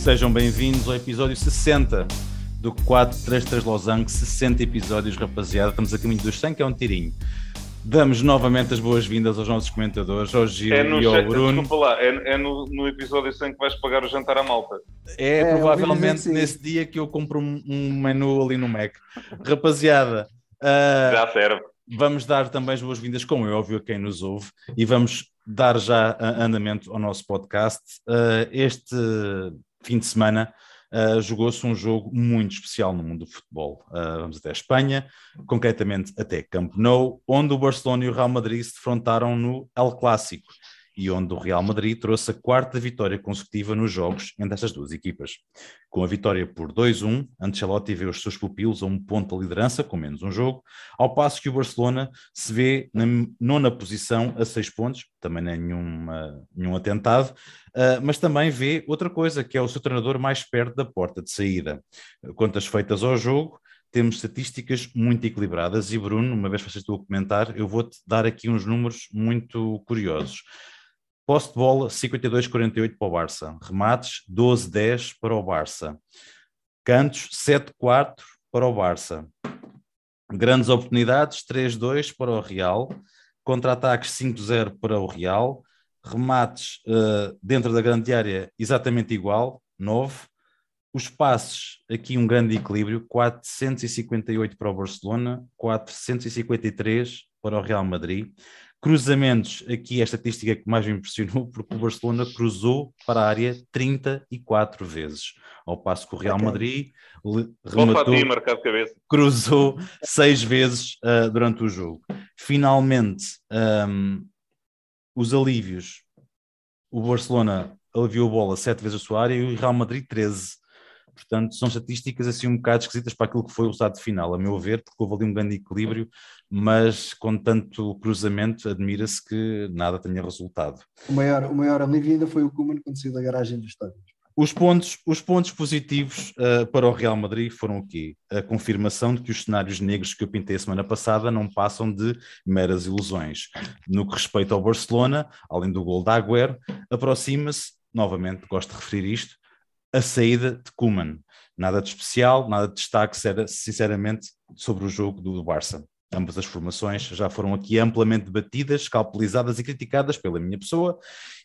Sejam bem-vindos ao episódio 60 do 433 Losango. 60 episódios, rapaziada. Estamos a caminho dos 100, que é um tirinho. Damos novamente as boas-vindas aos nossos comentadores, ao Gil É no, e ao Bruno. desculpa lá, é, é no, no episódio 100 que vais pagar o jantar à malta. É, É, provavelmente nesse dia que eu compro um, um menu ali no Mac. Rapaziada, ah, Já serve. vamos dar também as boas-vindas, como é óbvio, a quem nos ouve, e vamos dar já andamento ao nosso podcast. Ah, este fim de semana ah, jogou-se um jogo muito especial no mundo do futebol. Ah, vamos até a Espanha, concretamente até Camp Nou, onde o Barcelona e o Real Madrid se defrontaram no El Clássico e onde o Real Madrid trouxe a quarta vitória consecutiva nos jogos entre estas duas equipas. Com a vitória por 2-1, Ancelotti vê os seus pupilos a um ponto da liderança, com menos um jogo, ao passo que o Barcelona se vê na nona posição a seis pontos, também não é nenhuma, nenhum atentado, ah, mas também vê outra coisa, que é o seu treinador mais perto da porta de saída. Quantas feitas ao jogo, temos estatísticas muito equilibradas e Bruno, uma vez que vocês estão comentar, eu vou-te dar aqui uns números muito curiosos. Posse de bola 52-48 para o Barça, remates 12-10 para o Barça, cantos 7-4 para o Barça, grandes oportunidades 3-2 para o Real, contra-ataques 5-0 para o Real, remates eh, dentro da grande área exatamente igual, 9. Os passes, aqui um grande equilíbrio, 458 para o Barcelona, 453 para o Real Madrid. Cruzamentos, aqui é a estatística que mais me impressionou, porque o Barcelona cruzou para a área 34 vezes, ao passo que o Real. Madrid rematou cruzou seis vezes ah, durante o jogo. Finalmente, ahm, os alívios, o Barcelona aliviou a bola sete vezes a sua área e o Real Madrid 13. Portanto, são estatísticas assim um bocado esquisitas para aquilo que foi o resultado final, a meu ver, porque houve ali um grande equilíbrio, mas com tanto cruzamento, admira-se que nada tenha resultado. O maior, o maior alívio ainda foi o Kuman quando saiu da garagem do estádio. Os pontos, os pontos positivos uh, para o Real Madrid foram o quê? A confirmação de que os cenários negros que eu pintei a semana passada não passam de meras ilusões. No que respeita ao Barcelona, além do gol da Agüero, aproxima-se, novamente gosto de referir isto, a saída de Koeman. Nada de especial, nada de destaque, sinceramente, sobre o jogo do Barça. Ambas as formações já foram aqui amplamente debatidas, calculizadas e criticadas pela minha pessoa,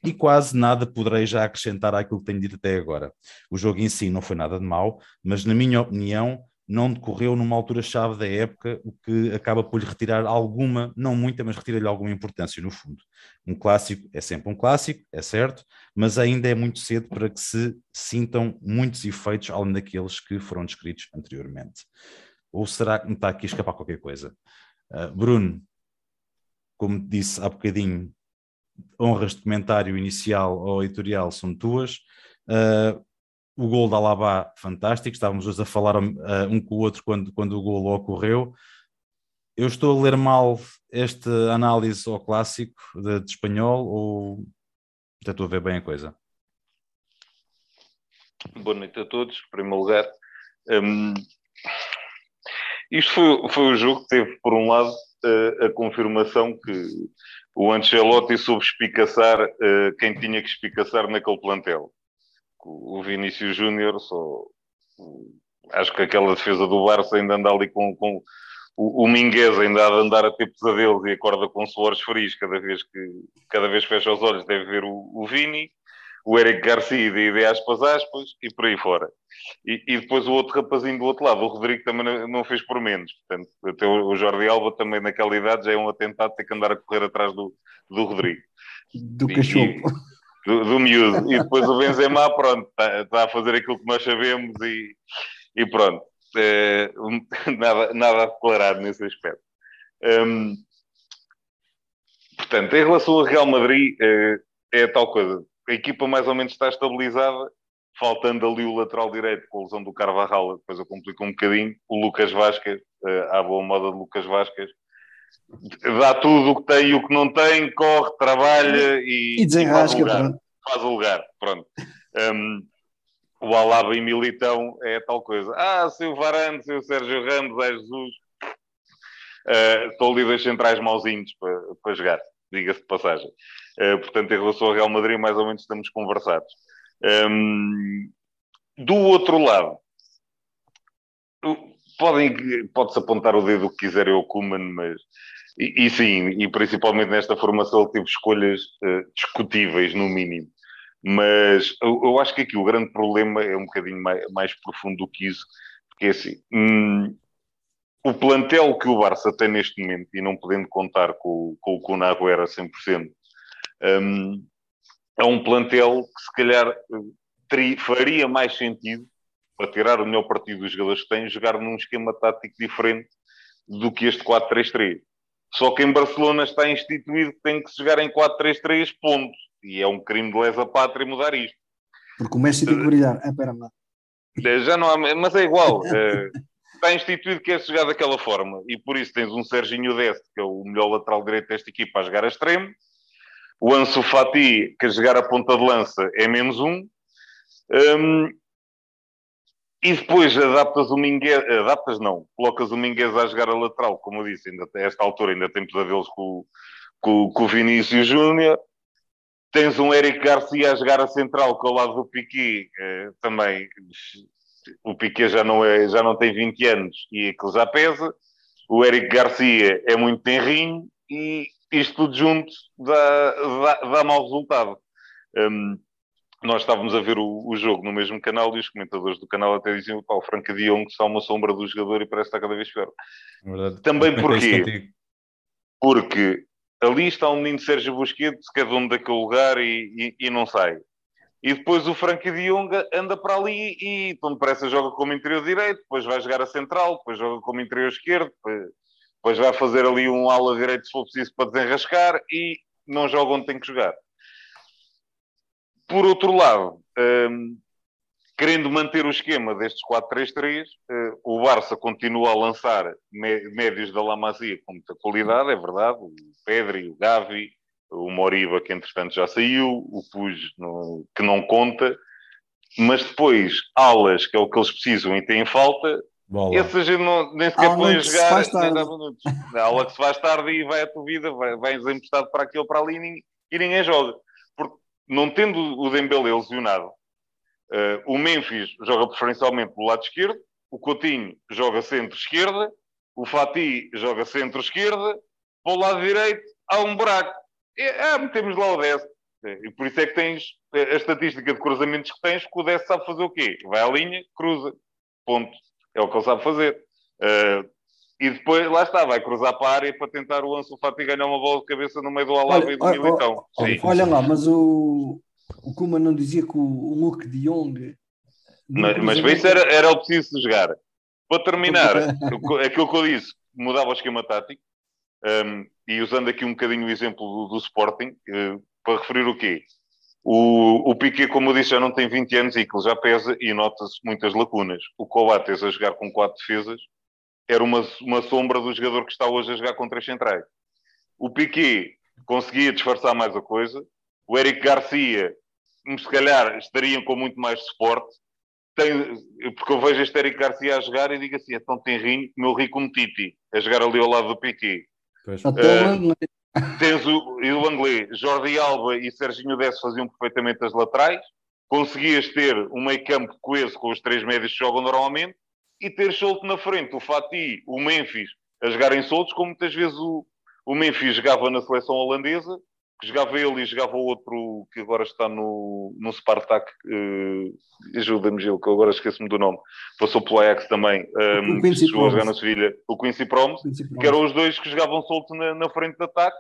e quase nada poderei já acrescentar àquilo que tenho dito até agora. O jogo em si não foi nada de mau, mas na minha opinião não decorreu numa altura-chave da época, o que acaba por lhe retirar alguma, não muita, mas retira-lhe alguma importância no fundo. Um clássico é sempre um clássico, é certo, mas ainda é muito cedo para que se sintam muitos efeitos além daqueles que foram descritos anteriormente. Ou será que me está aqui a escapar qualquer coisa? Ah, Bruno, como disse há bocadinho, honras de comentário inicial ou editorial são tuas. Uh, o gol da Alaba, fantástico. Estávamos hoje a falar uh, um com o outro quando, quando o gol ocorreu. Eu estou a ler mal esta análise ao clássico de, de espanhol ou já estou a ver bem a coisa? Boa noite a todos, em primeiro lugar. Hum, isto foi, foi o jogo que teve, por um lado, eh, a confirmação que o Ancelotti soube espicaçar eh, quem tinha que espicaçar naquele plantel. O Vinícius Júnior só... Acho que aquela defesa do Barça ainda anda ali com... com o, o Minguez ainda há de andar a ter pesadelos e acorda com suores frios cada vez que cada vez fecha os olhos deve ver o, o Vini o Eric Garcia de, de aspas aspas e por aí fora. E, e depois o outro rapazinho do outro lado, o Rodrigo também não, não fez por menos. Portanto, até o, o Jordi Alba também naquela idade já é um atentado ter que andar a correr atrás do, do Rodrigo. Do E- cachorro. e- do, do miúdo. E depois o Benzema, pronto, está a fazer aquilo que nós sabemos e, e pronto. Eh, nada, nada a declarar nesse aspecto. Hum, portanto, em relação ao Real Madrid, eh, é a tal coisa. A equipa mais ou menos está estabilizada, faltando ali o lateral direito com a lesão do Carvajal, depois eu complico um bocadinho. O Lucas Vasquez, eh, à boa moda de Lucas Vasquez, dá tudo o que tem e o que não tem, corre, trabalha e, E desenrasca, faz o lugar. Faz o lugar, pronto. Um, o Alaba e Militão é tal coisa. Ah, se o Varane, se o Sérgio Ramos, é Jesus. Uh, estão ali dois centrais mauzinhos para, para jogar, diga-se de passagem. Uh, portanto, em relação ao Real Madrid, mais ou menos estamos conversados. Um, do outro lado, podem, pode-se apontar o dedo que quiserem ao Kuman, mas e, e, sim, e principalmente nesta formação ele teve escolhas uh, discutíveis, no mínimo. Mas eu, eu, acho que aqui o grande problema é um bocadinho mais, mais profundo do que isso, porque é assim, hum, o plantel que o Barça tem neste momento, e não podendo contar com, com o era 100%, um, é um plantel que se calhar teria, faria mais sentido, para tirar o melhor partido dos jogadores que tem, jogar num esquema tático diferente do que este 4-3-3. Só que em Barcelona está instituído que tem que se jogar em 4-3-3 pontos. E é um crime de lesa pátria mudar isto. Porque o Messi tem que brilhar. Ah, pera lá. Eh, já não há, mas é igual. Eh, está instituído que é jogar daquela forma. E por isso tens um Serginho Deste, que é o melhor lateral direito desta equipa, a jogar a extremo. O Ansu Fati, que a jogar a ponta de lança, é menos um. um e depois adaptas o Minguez, adaptas não, colocas o Minguez a jogar a lateral, como eu disse, ainda, a esta altura ainda tem pesadelos com, com, com o Vinícius Júnior. Tens um Eric Garcia a jogar a central, que ao lado do Piquet, eh, também o Piquet já não, é, já não tem 20 anos e aquilo já pesa. O Eric Garcia é muito tenrinho e isto tudo junto dá, dá, dá mau resultado. Um, nós estávamos a ver o, o, jogo no mesmo canal e os comentadores do canal até diziam que o Franca Dion que está uma sombra do jogador e parece que está cada vez pior. É Também porquê? Porque ali está um menino Sérgio Busquets, que é dono daquele lugar e, e, e não sai. E depois o Frankie de Jong anda para ali e então parece joga como interior direito, depois vai jogar a central, depois joga como interior esquerdo, depois vai fazer ali um ala direito se for preciso para desenrascar e não joga onde tem que jogar. Por outro lado, um, querendo manter o esquema destes 4-3-3, uh, hum, o Barça continua a lançar médios da La Masia com muita qualidade, é verdade, o Pedri, o Gavi, o Moriba, que entretanto já saiu, o Puj, que não conta, mas depois, alas, que é o que eles precisam e têm falta, Bola. esse a gente não, nem sequer põe a jogar, nem dá minutos. A aula que se faz tarde e vai a tua vida, vai, vai emprestado para aqui ou para ali e, e ninguém joga. Porque não tendo o Dembele lesionado, uh, o Memphis joga preferencialmente pelo lado esquerdo, o Coutinho joga centro-esquerda, o Fati joga centro-esquerda, para o lado direito há um buraco. É, metemos lá o 10. E por isso é que tens a estatística de cruzamentos que tens, que o 10 sabe fazer o quê? Vai à linha, cruza. Ponto. É o que ele sabe fazer. Uh, e depois, lá está, vai cruzar para a área para tentar o Ansu Fati ganhar uma bola de cabeça no meio do Alava e do olha, Militão. Olha, olha, lá, mas o, o Kuma não dizia que o, o Luke de Jong... Mas, mas para isso era, era o preciso de jogar. Para terminar, aquilo que eu disse, mudava o esquema tático, um, e usando aqui um bocadinho o exemplo do, do Sporting, uh, para referir o quê? O, o Piquet, como eu disse, já não tem 20 anos e que ele já pesa e nota-se muitas lacunas. O Coates a jogar com quatro defesas era uma, uma sombra do jogador que está hoje a jogar com três centrais. O Piquet conseguia disfarçar mais a coisa. O Eric Garcia, se calhar, estariam com muito mais suporte. Tem, porque eu vejo este Eric Garcia a jogar e digo assim: é tão tenrinho, meu rico como Titi, a jogar ali ao lado do Piquet. Uh, tens o, e o Jordi Alba e Serginho Desse faziam perfeitamente as laterais. Conseguias ter um meio campo coeso com os três médios que jogam normalmente e ter solto na frente o Fati, o Memphis a jogarem soltos, como muitas vezes o, o Memphis jogava na seleção holandesa que jogava ele e jogava o outro que agora está no, no Spartak, uh, ajuda-me Gil, que eu agora esqueço-me do nome, passou pelo Ajax também, um, ehm, chegou a jogar na Sevilha, o Quincy Promes, que eram os dois que jogavam solto na, na frente de ataque,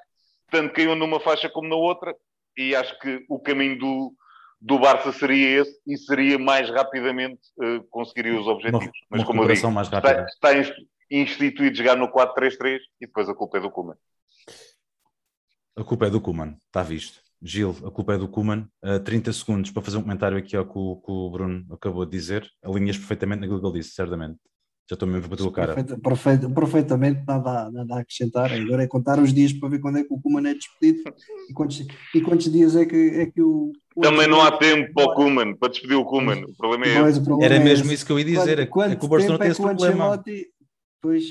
tanto caiu numa faixa como na outra, e acho que o caminho do, do Barça seria esse e seria mais rapidamente uh, conseguiria os objetivos. Uma, Mas como eu digo, está, está instituído jogar no 4-3-3 e depois a culpa é do Koeman. A culpa é do Kuman, está visto. Gil, a culpa é do Kuman. Uh, 30 segundos para fazer um comentário aqui ao que o, que o Bruno acabou de dizer. Alinhas perfeitamente naquilo que ele disse, certamente. Já estou mesmo para tua cara. Perfeito, perfeito, perfeitamente, nada, nada a acrescentar. Agora é contar os dias para ver quando é que o Kuman é despedido e quantos, e quantos dias é que, é que o. o Também não há tempo para o Kuman, para despedir o Kuman. O problema é, esse. Era é mesmo isso que eu ia dizer. Quanto, é que o Barcelona tem é esse problema. Pois,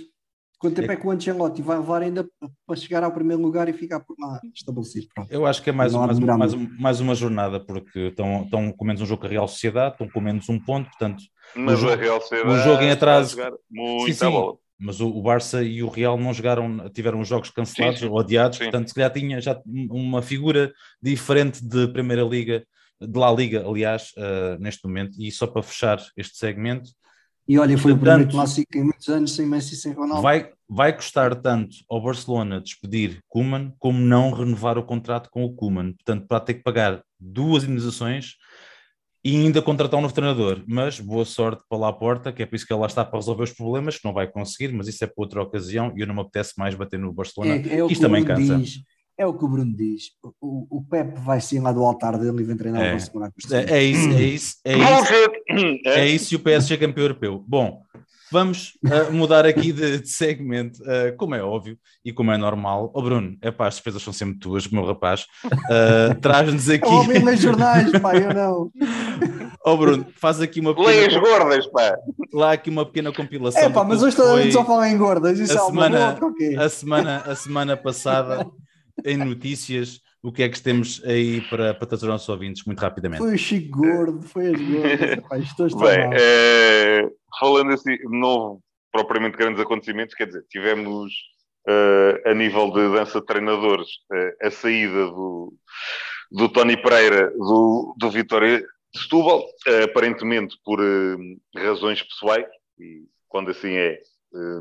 Quanto tempo é que o Ancelotti vai levar ainda para chegar ao primeiro lugar e ficar por lá estabelecido? Pronto. Eu acho que é mais, mais, mais, mais, uma jornada, porque estão, estão com menos um jogo com a Real Sociedade, estão com menos um ponto, portanto. Mas o jogo, a Real Sociedade o jogo em atraso. Muito sim, sim. Mas o, o, Barça e o Real não jogaram, tiveram os jogos cancelados sim, ou adiados, portanto, se calhar tinha já uma figura diferente de Primeira Liga, de La Liga, aliás, uh, neste momento, e só para fechar este segmento e olha, foi Portanto, o primeiro clássico em muitos anos sem Messi e sem Ronaldo. Vai, vai custar tanto ao Barcelona despedir Kuman como não renovar o contrato com o Kuman. Portanto, para ter que pagar duas indenizações e ainda contratar um novo treinador. Mas boa sorte para lá a porta, que é por isso que ele lá está para resolver os problemas, que não vai conseguir, mas isso é para outra ocasião e eu não me apetece mais bater no Barcelona. É, é isto também cansa. Diz é o que o Bruno diz. O, o Pep vai sim lá do altar dele e vem treinar é. o Barcelona. É, é isso, é isso, é isso. É isso e o PSG campeão europeu. Bom, vamos uh, mudar aqui de, de segmento, uh, como é óbvio e como é normal. Ó oh, Bruno, é pá, as despesas são sempre tuas, meu rapaz. Uh, Traz-nos aqui. Eu ouvi nos jornais, pá, eu não. Ó oh, Bruno, faz aqui uma pequena. Leias gordas, pá. Lá aqui uma pequena compilação. É pá, mas hoje toda a gente só fala em gordas. Isso a é semana, boa, a semana A semana passada em notícias, o que é que temos aí para, para trazer aos nossos ouvintes, muito rapidamente? Foi o Chico Gordo, foi as gordas. Bem, é, falando assim, não propriamente grandes acontecimentos, quer dizer, tivemos uh, a nível de dança de treinadores uh, a saída do, do Tony Pereira do, do Vitória de Setúbal, uh, aparentemente por razões pessoais, e quando assim é,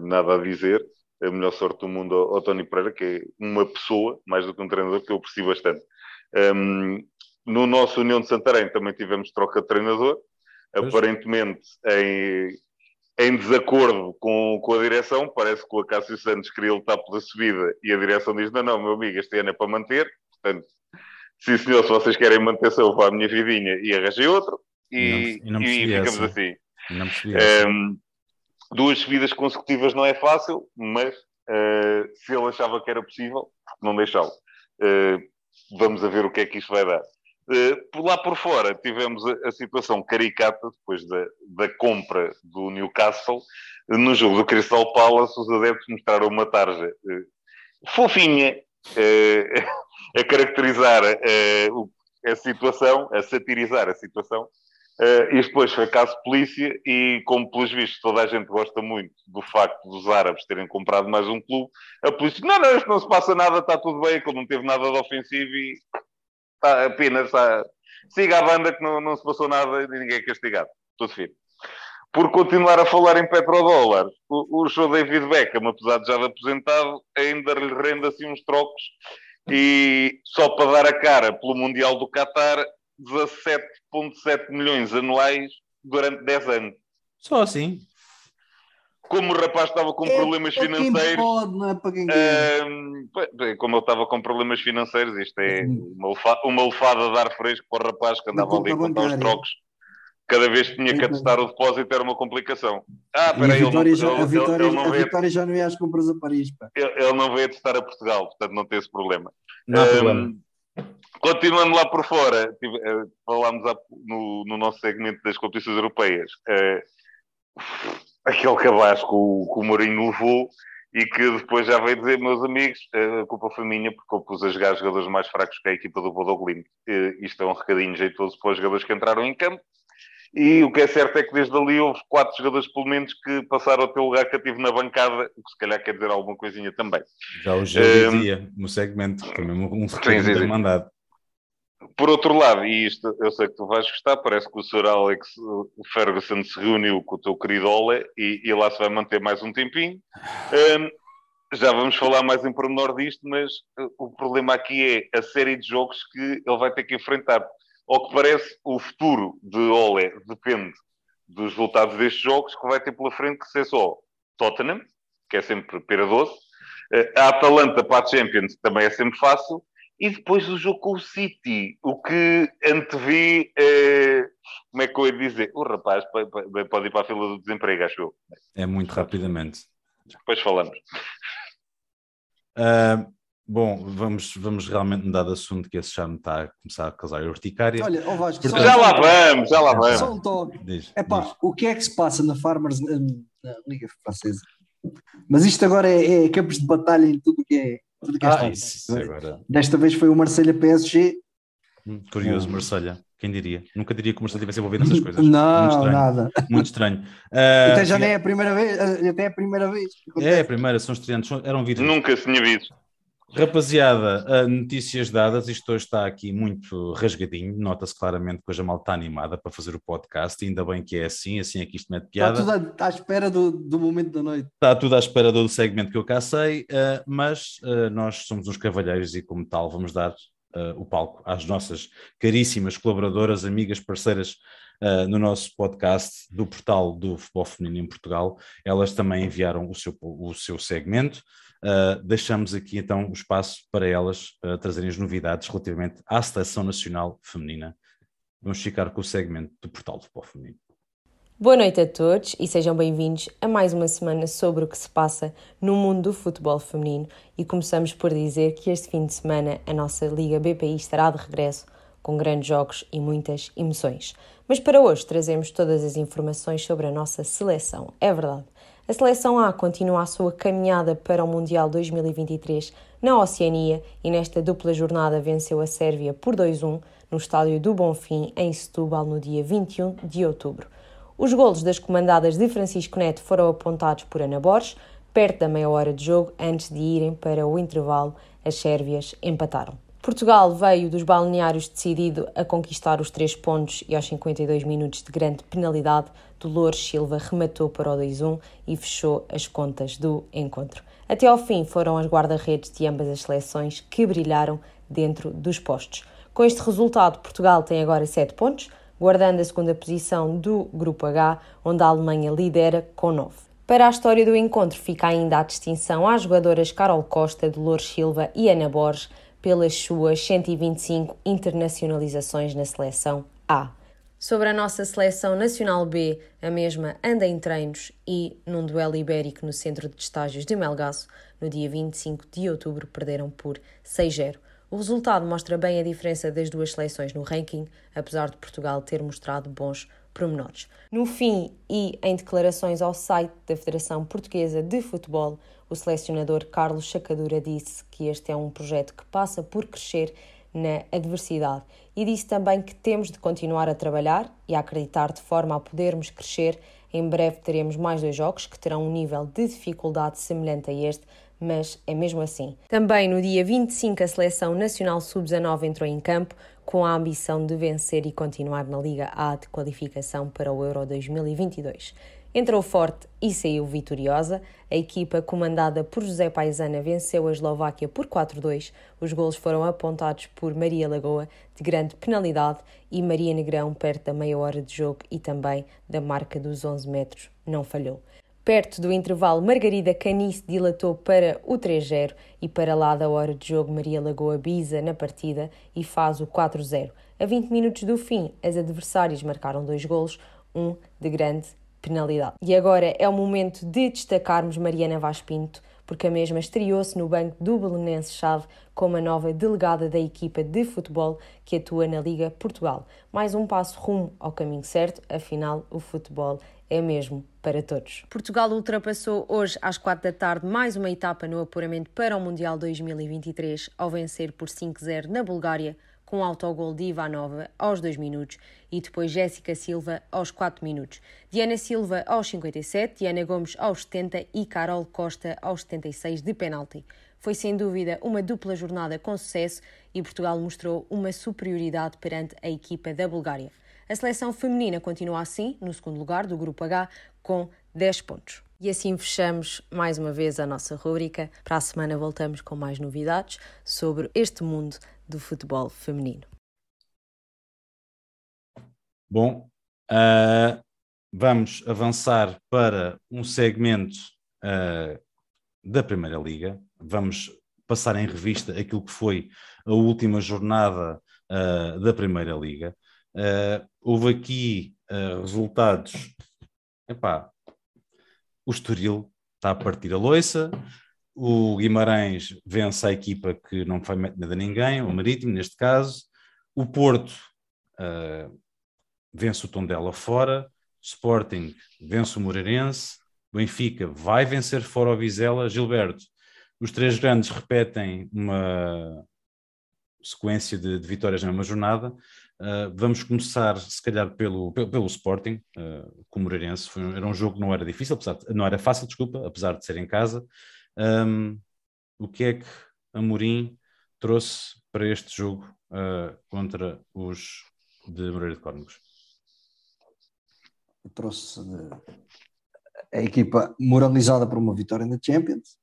nada a dizer, a melhor sorte do mundo ao, ao Tony Pereira, que é uma pessoa, mais do que um treinador, que eu aprecio bastante. Um, no nosso União de Santarém também tivemos troca de treinador, pois. aparentemente em, em desacordo com, com a direção. Parece que o Acácio Santos queria lutar pela subida e a direção diz: Não, não, meu amigo, este ano é para manter. Portanto, sim, senhor, se vocês querem manter-se, eu vou à minha vidinha e arranjei outro. E, e, não, e, ficamos essa. assim. Não um, duas subidas consecutivas não é fácil, mas uh, se ele achava que era possível, não deixá-lo. Uh, vamos a ver o que é que isto vai dar. Uh, lá por fora tivemos a, a, situação caricata depois da, da compra do Newcastle. No jogo do Crystal Palace, os adeptos mostraram uma tarja fofinha a caracterizar a situação, a satirizar a situação Uh, e depois foi caso de polícia, e como pelos vistos toda a gente gosta muito do facto dos árabes terem comprado mais um clube, a polícia, não, não, isto não se passa nada, está tudo bem, ele não teve nada de ofensivo e está apenas, está... siga a banda que não, não se passou nada e ninguém é castigado. Tudo firme. Por continuar a falar em petrodólar, o, o show David Beckham, apesar de já aposentado, ainda lhe rende assim uns trocos e só para dar a cara pelo Mundial do Qatar, 17,7 milhões anuais durante 10 anos. Só assim? Como o rapaz estava com é problemas financeiros. Pode, não é para quem como ele estava com problemas financeiros, isto é uma, lefada de ar fresco para o rapaz que andava ali a contar os trocos. Cada vez que tinha que atestar o depósito era uma complicação. Ah, peraí, ele, não, já, a Vitória, ele, ele a Vitória já não ia às compras a Paris. Pá. Ele, ele não veio atestar a Portugal, portanto não tem esse problema. Não há um, problema. Continuando lá por fora, eh, falámos no, no, nosso segmento das competições europeias, uh, aquele cabasco que o Mourinho levou e que depois já veio dizer, meus amigos, eh, a culpa foi minha porque eu pus a jogar jogadores mais fracos que a equipa do Bodoglimt. Uh, isto é um recadinho jeitoso para os jogadores que entraram em campo. E o que é certo é que desde ali houve quatro jogadores, pelo menos, que passaram a ter o lugar que eu tive na bancada, o que se calhar quer dizer alguma coisinha também. Já o Gil dizia no segmento, foi mesmo um recadinho mandado. Por outro lado, e isto eu sei que tu vais gostar, parece que o Sr. Alex Ferguson se reuniu com o teu querido Ole e, e lá se vai manter mais um tempinho. Um, já vamos falar mais em pormenor disto, mas uh, o problema aqui é a série de jogos que ele vai ter que enfrentar. Ao que parece, o futuro de Ole depende dos resultados destes jogos, que vai ter pela frente que ser só Tottenham, que é sempre pera doce, uh, a Atalanta para a Champions também é sempre fácil, e depois o jogo com o City, o que antevi, eh, como é que eu ia dizer? O rapaz pode ir para a fila do desemprego, acho eu. É muito rapidamente. Depois falamos. Uh, bom, vamos, vamos realmente mudar de assunto, que esse já me está a começar a causar urticária. Olha, oh Vasco, Portanto, já lá vamos, já lá vamos. Só um toque. Diz. O que é que se passa na Farmers, na, na Liga Francesa? Mas isto agora é, é campos de batalha em tudo que é. Tudo que é ah, isso, agora. Desta vez foi o Marselha PSG. Hum, curioso, Marselha. Quem diria? Nunca diria que o Marcelo tivesse envolvido nessas coisas. Não, muito nada. Muito estranho. Uh, então já nem é a primeira vez. Até é a primeira vez. É a primeira, são estreantes, eram vídeos. Nunca se tinha visto. Rapaziada, notícias dadas, isto hoje está aqui muito rasgadinho, nota-se claramente que hoje a malta está animada para fazer o podcast, ainda bem que é assim, assim é que isto mete piada. Está tudo à, à espera do, do, momento da noite. Está tudo à espera do segmento que eu cá sei, uh, mas uh, nós somos uns cavalheiros e como tal vamos dar uh, o palco às nossas caríssimas colaboradoras, amigas, parceiras Uh, no nosso podcast do portal do Futebol Feminino em Portugal. Elas também enviaram o seu, o seu segmento. Uh, deixamos aqui então o espaço para elas uh, trazerem as novidades relativamente à Seleção Nacional Feminina. Vamos ficar com o segmento do Portal do Futebol Feminino. Boa noite a todos e sejam bem-vindos a mais uma semana sobre o que se passa no mundo do futebol feminino. E começamos por dizer que este fim de semana a nossa Liga BPI estará de regresso com grandes jogos e muitas emoções. Mas para hoje trazemos todas as informações sobre a nossa seleção. É verdade. A seleção A continua a sua caminhada para o Mundial 2023 na Oceania e nesta dupla jornada venceu a Sérvia por 2-1 no estádio do Bonfim, em Setúbal, no dia 21 de outubro. Os golos das comandadas de Francisco Neto foram apontados por Ana Borges, perto da meia hora de jogo, antes de irem para o intervalo, as sérvias empataram. Portugal veio dos balneários decidido a conquistar os três pontos e aos 52 minutos de grande penalidade, Dolores Silva rematou para o 2-1 e fechou as contas do encontro. Até ao fim foram as guarda-redes de ambas as seleções que brilharam dentro dos postos. Com este resultado, Portugal tem agora 7 pontos, guardando a segunda posição do Grupo H, onde a Alemanha lidera com 9. Para a história do encontro fica ainda a distinção às jogadoras Carol Costa, Dolores Silva e Ana Borges, pelas suas 125 internacionalizações na seleção A. Sobre a nossa seleção nacional B, a mesma anda em treinos e, num duelo ibérico no centro de estágios de Melgaço, no dia 25 de outubro, perderam por 6-0. O resultado mostra bem a diferença das duas seleções no ranking, apesar de Portugal ter mostrado bons promenores. No fim, e em declarações ao site da Federação Portuguesa de Futebol, o selecionador Carlos Chacadura disse que este é um projeto que passa por crescer na adversidade e disse também que temos de continuar a trabalhar e a acreditar de forma a podermos crescer. Em breve teremos mais dois jogos que terão um nível de dificuldade semelhante a este, mas é mesmo assim. Também no dia 25 a Seleção Nacional Sub-19 entrou em campo com a ambição de vencer e continuar na Liga A de qualificação para o Euro 2022. Entrou forte e saiu vitoriosa. A equipa, comandada por José Paisana, venceu a Eslováquia por 4-2. Os golos foram apontados por Maria Lagoa, de grande penalidade, e Maria Negrão, perto da meia hora de jogo e também da marca dos 11 metros, não falhou. Perto do intervalo, Margarida Canice dilatou para o 3-0 e para lá da hora de jogo, Maria Lagoa bisa na partida e faz o 4-0. A 20 minutos do fim, as adversárias marcaram dois golos, um de grande penalidade. E agora é o momento de destacarmos Mariana Vaz Pinto, porque a mesma estreou-se no banco do Belenense Chave como a nova delegada da equipa de futebol que atua na Liga Portugal. Mais um passo rumo ao caminho certo, afinal o futebol é mesmo para todos. Portugal ultrapassou hoje às quatro da tarde mais uma etapa no apuramento para o Mundial 2023 ao vencer por 5-0 na Bulgária com o autogol de Ivanova aos 2 minutos e depois Jéssica Silva aos 4 minutos. Diana Silva aos 57, Diana Gomes aos 70 e Carol Costa aos 76 de penalti. Foi sem dúvida uma dupla jornada com sucesso e Portugal mostrou uma superioridade perante a equipa da Bulgária. A seleção feminina continua assim, no segundo lugar do Grupo H, com 10 pontos. E assim fechamos mais uma vez a nossa rúbrica. Para a semana voltamos com mais novidades sobre este mundo do futebol feminino. Bom, uh, vamos avançar para um segmento uh, da Primeira Liga. Vamos passar em revista aquilo que foi a última jornada uh, da Primeira Liga. houve aqui resultados. Epá, o Estoril está a partir a loiça, o Guimarães vence a equipa que não foi nada a ninguém, o Marítimo, neste caso. O Porto uh, vence o Tondela fora. Sporting vence o Moreirense. Benfica vai vencer fora o Vizela. Gilberto, os três grandes repetem uma sequência de, de vitórias na mesma jornada. Uh, vamos começar, se calhar, pelo, pelo, pelo Sporting, uh, com o Moreirense. Foi, era um jogo que não era difícil, apesar de, não era fácil, desculpa, apesar de ser em casa. Um, o que é que Amorim trouxe para este jogo uh, contra os de Moreira de Córnegos? Trouxe a equipa moralizada por uma vitória na Champions,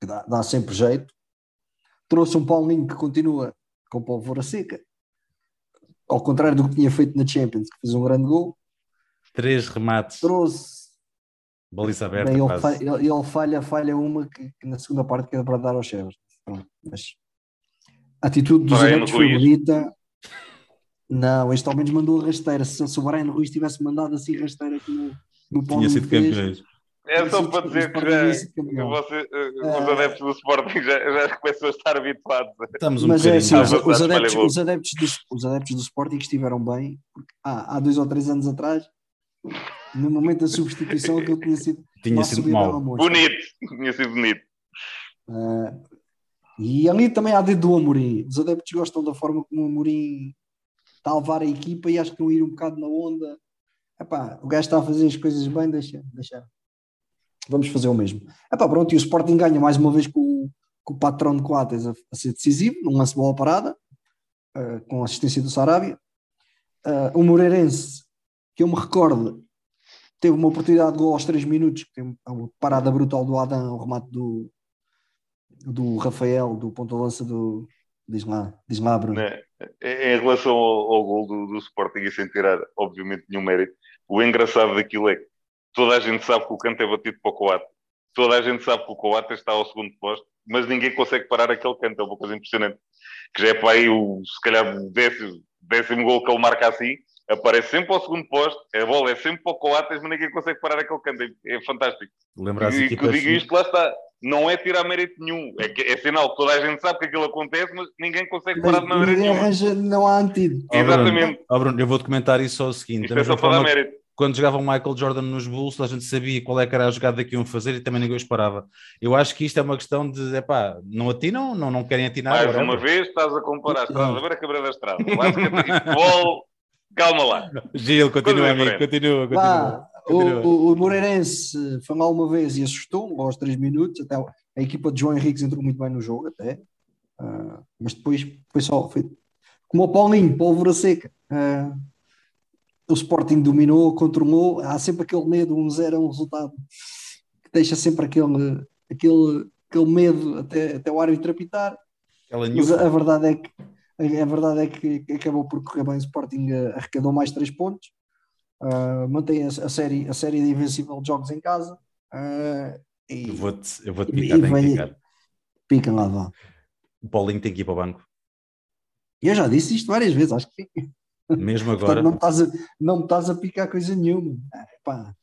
que dá, dá sempre jeito. Trouxe um Paulinho que continua com pólvora seca, ao contrário do que tinha feito na Champions, que fez um grande gol. Três remates. Trouxe. Baliza aberta. Bem, ele, falha, ele, ele, falha, falha uma que, que, na segunda parte queda para dar aos céus. Mas a atitude dos adeptos foi bonita. Não, este ao menos mandou a rasteira. Se, se o Brian Ruiz tivesse mandado assim rasteira como no Tinha sido campeões. É só para dizer que, já, que você, uh, os adeptos do Sporting já, já começam a estar habituados. Estamos um Mas é assim, os, os, adeptos, os, adeptos do, os adeptos do Sporting estiveram bem, porque há, há dois ou três anos atrás, no momento da substituição, aquilo tinha sido, tinha sido mal. Bonito, tinha sido bonito. Uh, e ali também há dedo do Amorim. Os adeptos gostam da forma como o Amorim está a levar a equipa e acho que a ir um bocado na onda. Epá, o gajo está a fazer as coisas bem, deixa, deixa. Vamos fazer o mesmo. Epá, pronto, e o Sporting ganha mais uma vez com, com o patrão de Coates a, a, ser decisivo, num lance bola parada, uh, com assistência do Sarabia. Uh, o Moreirense, que eu me recordo, teve uma oportunidade de gol aos 3 minutos, tem uma parada brutal do Adam, o remate do, do Rafael, do ponto de lança do. Diz lá, diz lá, Bruno. É, em relação ao, ao gol do, do Sporting, e sem tirar, obviamente, nenhum mérito, o engraçado daquilo é que toda a gente sabe que o canto é batido para o Coate, toda a gente sabe que o Coate está ao segundo posto, mas ninguém consegue parar aquele canto, é uma coisa impressionante. Que já é para aí, o, se calhar, o décimo, décimo gol que ele marca assim, aparece sempre ao segundo posto, a bola é sempre para o Coates, mas ninguém consegue parar aquele canto. É, é fantástico. Lembra e que eu digo isto, lá está não é tirar mérito nenhum. É, que, é sinal que toda a gente sabe que aquilo acontece, mas ninguém consegue parar de maneira nenhuma. Arranja, não há antídoto. Oh, Exatamente. Oh, Bruno, eu vou documentar isso só o seguinte. Isto é só para dar mérito. Quando jogava o Michael Jordan nos Bulls, a gente sabia qual é que era a jogada que iam fazer e também ninguém os parava. Eu acho que isto é uma questão de, epá, não atinam, não, não querem atinar. Mais agora, uma vez estás a comparar, estás a ver a cabra da estrada. futebol, calma lá. Gil, continua, amigo, continua, continua. O, o, o, Moreirense foi lá uma vez e assustou aos 3 minutos. Até a equipa de João Henriques entrou muito bem no jogo, até. Uh, mas depois foi só. Foi, como o Paulinho, pólvora seca. Uh, o Sporting dominou, controlou. Há sempre aquele medo, um zero é um resultado que deixa sempre aquele, aquele, aquele medo até, até o árbitro apitar. Mas a, a, verdade é que a verdade é que acabou por correr bem. O Sporting arrecadou mais 3 pontos Uh, mantém a, a, série, a série de invencível de jogos em casa. Uh, e, eu vou-te eu vou -te picar, e, tem Pica lá, vá. O Paulinho tem que ir para o banco. Eu já disse isto várias vezes, acho que sim. Mesmo agora. não, estás a, não me estás a picar coisa nenhuma. Ah, pá.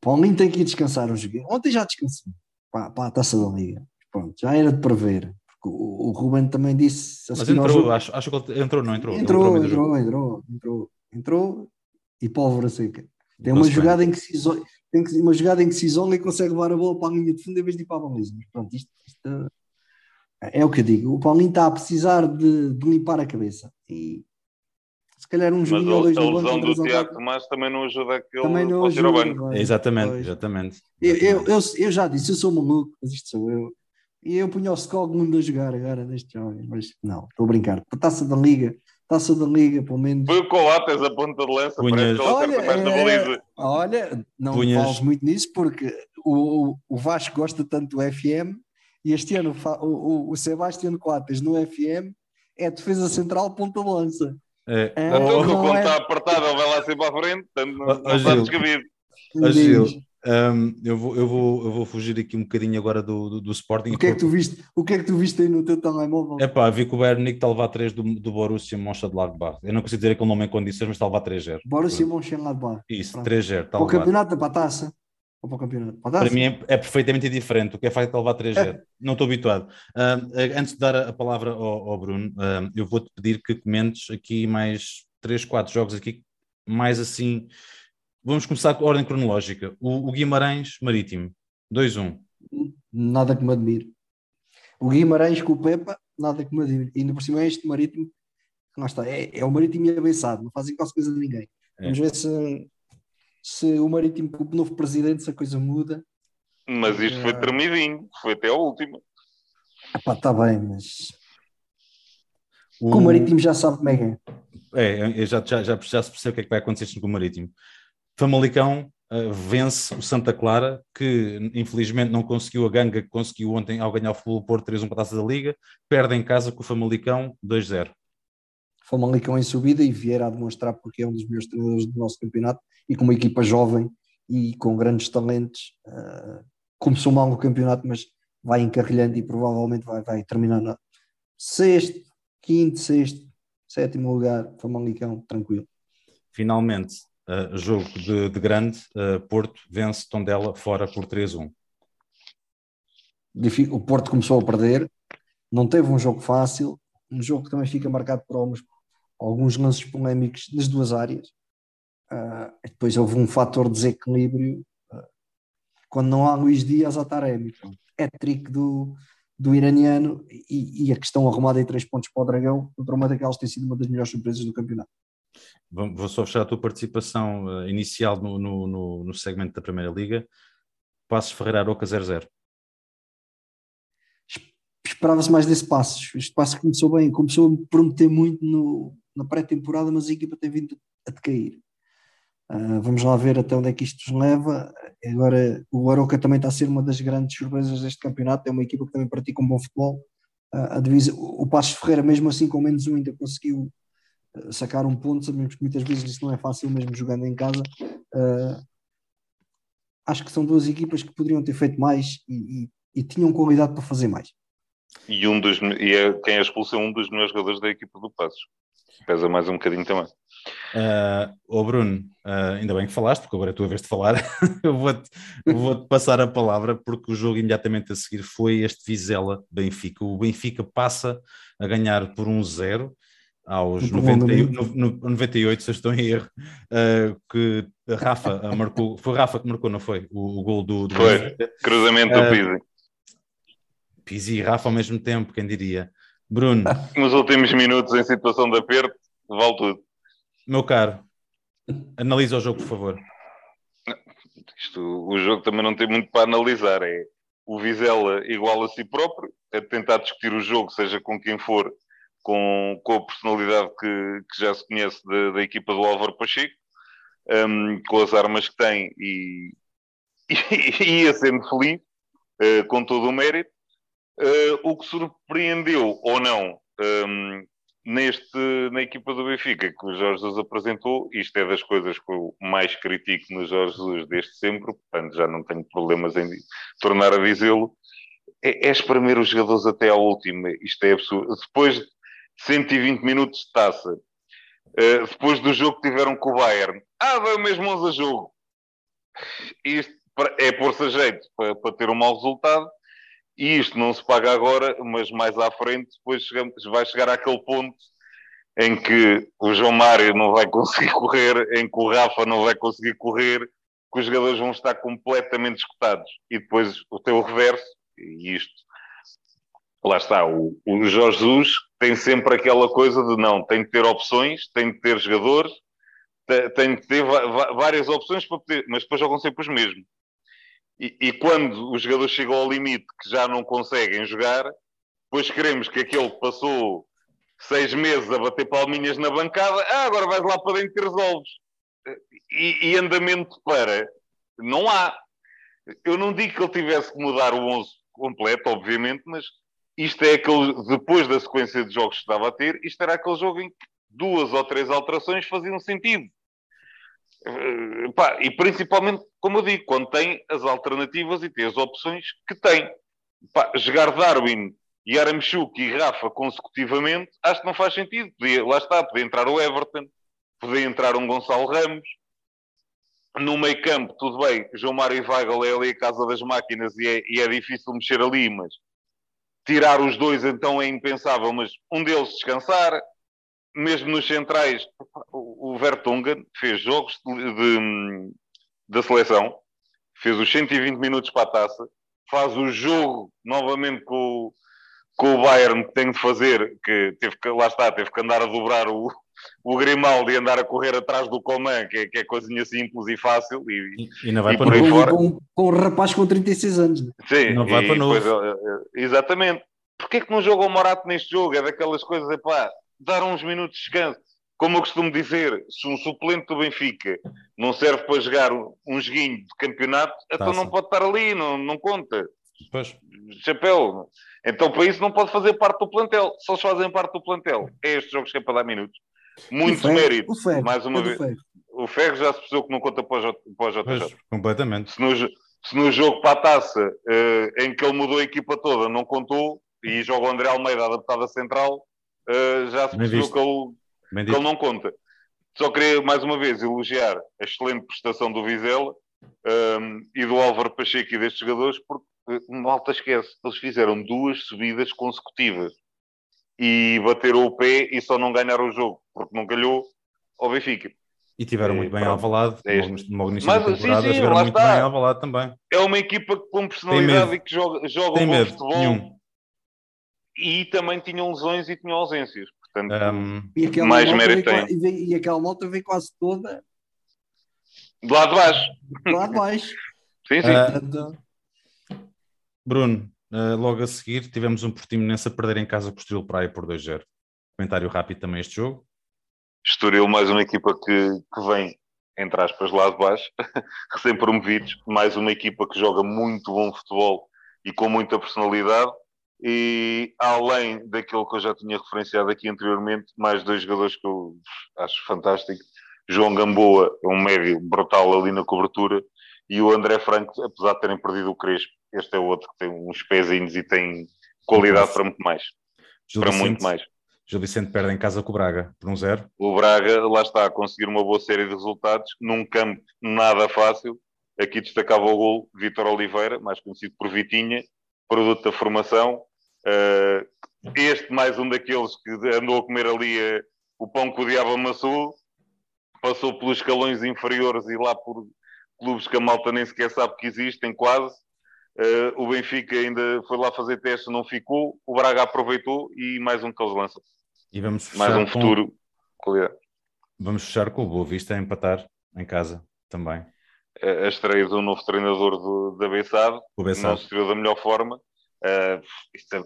Paulinho tem que ir descansar um joguinho. Ontem já descansou. Pá, pá, a taça da liga. Pronto, já era de prever. O, o Ruben também disse. Mas entrou, jogo... acho, acho que ele entrou, não entrou? Entrou, entrou, entrou, entrou entrou e pólvora seca. Tem uma jogada, em que se isola, tem uma jogada em que se isola e consegue levar a bola para a linha de fundo em vez de ir para a baliza. Mas pronto, isto, isto, é o que eu digo. O Paulinho está a precisar de, de limpar a cabeça. E se calhar um jogo ou dois a lesão do Tiago Tomás também não ajuda a que ele também não ajuda, banco. Exatamente, exatamente. Eu, eu, eu, eu, já disse, eu sou maluco, mas isto sou eu. E eu punho o Skog mundo a jogar agora neste jogos, mas não, estou a brincar. A taça da Liga, taça da Liga, pelo menos. Foi o Coates a ponta de lança, Punhas... olha, é... olha, não Punhas... fales muito nisso, porque o, o Vasco gosta tanto do FM e este ano o, o, Sebastião Coates no FM é defesa central ponta de lança. É. É, então, quando é... está apertado, ele vai lá sempre à frente, portanto, não, não está descabido. Um, eu, vou, eu, vou, eu vou fugir aqui um bocadinho agora do, do, do Sporting. O que, é que tu viste, o que é que tu viste aí no teu telemóvel? É pá, vi que o Bayern está a levar 3 do, do Borussia Mönchengladbach. Eu não consigo dizer aquele nome em condições, mas está a levar 3-0. Borussia Mönchengladbach. Isso, 3-0. Para o campeonato, para a taça. Ou para o campeonato? Para, para mim é, é, perfeitamente diferente. O que é feito levar 3-0. É. Não estou habituado. Uh, antes de dar a palavra ao, ao Bruno, uh, eu vou-te pedir que comentes aqui mais 3, 4 jogos aqui, mais assim vamos começar com a ordem cronológica. O, o Guimarães Marítimo, 2-1. Nada que me admire. O Guimarães com o Pepa, nada que me admire. E ainda por cima é este Marítimo, lá está, é, é o Marítimo e abençado, não fazem quase coisa de ninguém. É. Vamos ver se, se o Marítimo com o novo presidente, se a coisa muda. Mas isto foi tremidinho, foi até a última. Epá, está bem, mas o... o Marítimo já sabe como é que é. É, já, já, já, já se percebe o que é que vai acontecer com o Marítimo. Famalicão uh, vence o Santa Clara, que infelizmente não conseguiu a ganga que conseguiu ontem ao ganhar o Futebol Porto 3-1 para a Taça da Liga, perde em casa com o Famalicão 2-0. Famalicão em subida e Vieira a demonstrar porque é um dos melhores treinadores do nosso campeonato e com uma equipa jovem e com grandes talentos. Uh, começou mal no campeonato, mas vai encarrilhando e provavelmente vai, vai terminar na sexto, quinto, sexto, sétimo lugar, Famalicão, tranquilo. Finalmente, uh, jogo de, de grande, uh, Porto vence Tondela fora por 3-1. O Porto começou a perder, não teve um jogo fácil, um jogo que também fica marcado por alguns, alguns lances polémicos nas duas áreas. Uh, depois houve um fator de desequilíbrio quando não há Luís Dias a Taremi. É trick do, do iraniano e, e, a questão arrumada em três pontos para o Dragão, contra uma daquelas tem sido uma das melhores surpresas do campeonato. Vou só fechar a tua participação uh, inicial no, no, no, segmento da Primeira Liga. Passos Ferreira Aroca 0-0. Esperava-se mais desse passo. Este passo começou bem, começou a prometer muito no, na pré-temporada, mas a equipa tem vindo a decair. Uh, vamos lá ver até onde é que isto nos leva. Agora, o Aroca também está a ser uma das grandes surpresas deste campeonato. É uma equipa que também pratica um bom futebol. Uh, a divisa, o Passos Ferreira, mesmo assim, com menos um, ainda conseguiu sacar um ponto. Sabemos que muitas vezes isso não é fácil, mesmo jogando em casa. acho que são duas equipas que poderiam ter feito mais e, e, e tinham qualidade para fazer mais. E, um dos, e é, quem é expulso é um dos melhores jogadores da equipa do Passos. Pesa mais um bocadinho também. Uh, oh Bruno, uh, ainda bem que falaste, porque agora é a tua vez de falar. eu vou-te vou passar a palavra, porque o jogo imediatamente a seguir foi este Vizela Benfica. O Benfica passa a ganhar por um zero aos 90, no, no, 98, se estou em erro, uh, que Rafa marcou, foi Rafa que marcou, não foi? O, o gol do, do Foi, Benfica. cruzamento do Pizzi. Pizzi e Rafa ao mesmo tempo, quem diria? Bruno. Nos últimos minutos em situação de aperto, vale tudo. Meu caro, analisa o jogo, por favor. Isto, o jogo também não tem muito para analisar. É o Vizela igual a si próprio, é tentar discutir o jogo, seja com quem for, com, com a personalidade que, que já se conhece da, da equipa do Álvaro Pacheco, um, com as armas que tem e, e, ia sendo feliz, uh, com todo o mérito. Uh, o que surpreendeu ou não um, neste, na equipa do Benfica que o Jorge Jesus apresentou, isto é das coisas que eu mais critico no Jorge Jesus desde sempre, portanto já não tenho problemas em tornar a dizê-lo, é, é espremer os jogadores até à última. Isto é absurdo. Depois de 120 minutos de taça, uh, depois do jogo que tiveram com o Bayern, ah, vai mesmo 11 a jogo. Isto é pôr-se a jeito para, para ter um mau resultado e isto não se paga agora, mas mais à frente depois chegamos, vai chegar àquele ponto em que o João Mário não vai conseguir correr, em que o Rafa não vai conseguir correr, que os jogadores vão estar completamente escutados. E depois o teu reverso, e isto, lá está, o, o Jorge Jesus tem sempre aquela coisa de não, tem de ter opções, tem de ter jogadores, tem de ter várias opções para poder, mas depois jogam sempre os mesmos. E, e, quando os jogadores chegam ao limite que já não conseguem jogar, depois queremos que aquele que passou seis meses a bater palminhas na bancada, ah, agora vais lá para dentro e resolves. E, e andamento para. Não há. Eu não digo que ele tivesse que mudar o 11 completo, obviamente, mas isto é aquele, depois da sequência de jogos que estava a ter, isto era aquele jogo em que duas ou três alterações faziam sentido. Pá, e principalmente, como eu digo, quando tem as alternativas e tem as opções que tem. Jogar Darwin e Aramchuk e Rafa consecutivamente, acho que não faz sentido. Podia, lá está, podia entrar o Everton, podia entrar um Gonçalo Ramos. No meio campo, tudo bem, João Mário e Weigl é ali a casa das máquinas e é, e é difícil mexer ali, mas tirar os dois então é impensável, mas um deles descansar, mesmo nos centrais, o Vertonghen fez jogos de, da seleção, fez os 120 minutos para a taça, faz o jogo novamente com, com o Bayern que tem de fazer, que teve que, lá está, teve que andar a dobrar o, o Grimaldi andar a correr atrás do Coman, que é, que é coisinha simples e fácil. E, e, e não vai e para novo. fora. Com, com um rapaz com 36 anos. Sim, Não vai e para novo. depois, eh, eh, exatamente. Porquê que não joga o Morato neste jogo? É daquelas coisas, é pá, dar uns minutos de descanso. Como eu costumo dizer, se um suplente do Benfica não serve para jogar um, um joguinho de campeonato, então Taça. não pode estar ali, não, não conta. Pois. Chapéu. Então, para isso, não pode fazer parte do plantel. Só se fazem parte do plantel. É estes jogos que é para dar minutos. Muito Ferro- mérito. O Ferro, mais uma é vez. Ferro. O Ferro já se percebeu que não conta para o, para o JJ. Pois, completamente. Se no, se no jogo para a taça, eh, em que ele mudou a equipa toda, não contou, e joga o André Almeida adaptado a central, eh, já se percebeu que ele, que ele não conta. Só queria, mais uma vez, elogiar a excelente prestação do Vizela ehm, e do Álvaro Pacheco e destes jogadores, porque eh, malta esquece, eles fizeram duas subidas consecutivas e bateram o pé e só não ganharam o jogo, porque não calhou ao Benfica. E tiveram muito bem. Alvalade, É logo, no- início Mas, da sim, temporada, sim, jogaram lá muito está. bem Alvalade também. É uma equipa com personalidade e que joga, joga Tem um bom medo, futebol nenhum. e também tinham lesões e tinham ausências. Portanto, Um, E Mais mérito tem. e aquela malta veio quase toda de lá de baixo. lá de baixo. Sim, sim. Portanto, Bruno, eh, logo a seguir tivemos um Portimonense a perder em casa com o Estoril Praia por 2-0. Comentário rápido também este jogo. Estoril, mais uma equipa que, que vem, entre aspas, lá de baixo, recém-promovidos. Mais uma equipa que joga muito bom futebol e com muita personalidade. E além daquilo que eu já tinha referenciado aqui anteriormente, mais dois jogadores que eu acho fantástico. João Gamboa um médio brutal ali na cobertura e o André Franco, apesar de terem perdido o Crespo, este é outro que tem uns pezinhos e tem qualidade para muito mais. Gil Para Vicente, muito mais. Gil Vicente perde em casa com o Braga por um 0. O Braga, lá está, a conseguir uma boa série de resultados num campo nada fácil. Aqui destacava o gol Vitor Oliveira, mais conhecido por Vitinha, produto da formação. Uh, este, mais um daqueles que andou a comer ali uh, o pão que o diabo amassou, passou pelos escalões inferiores e lá por clubes que a malta nem sequer sabe que existem, quase. Uh, o Benfica ainda foi lá fazer testes, não ficou. O Braga aproveitou e mais um que eles lançam. E vamos fechar, Mais um com, futuro. qualidade. vamos fechar com o Boa Vista a empatar em casa também. a estreia do novo treinador do, da Bessade, O não Bessade. se estreou da melhor forma. Uh, isto é-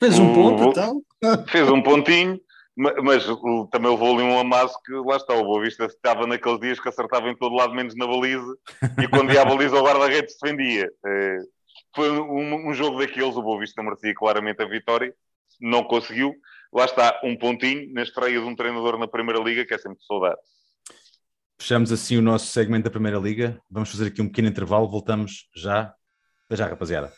fez um ponto, o- então. fez um pontinho, mas também levou ali um amasso que lá está, o Boa Vista estava naqueles dias que acertava em todo lado, menos na baliza, e quando ia à baliza o guarda-redes defendia. Eh, foi um, um jogo daqueles, o Boa Vista merecia claramente a vitória, não conseguiu. Lá está, um pontinho na estreia de um treinador na Primeira Liga, que é sempre de saudade. Fechamos assim o nosso segmento da Primeira Liga. Vamos fazer aqui um pequeno intervalo. Voltamos já. Até já, rapaziada.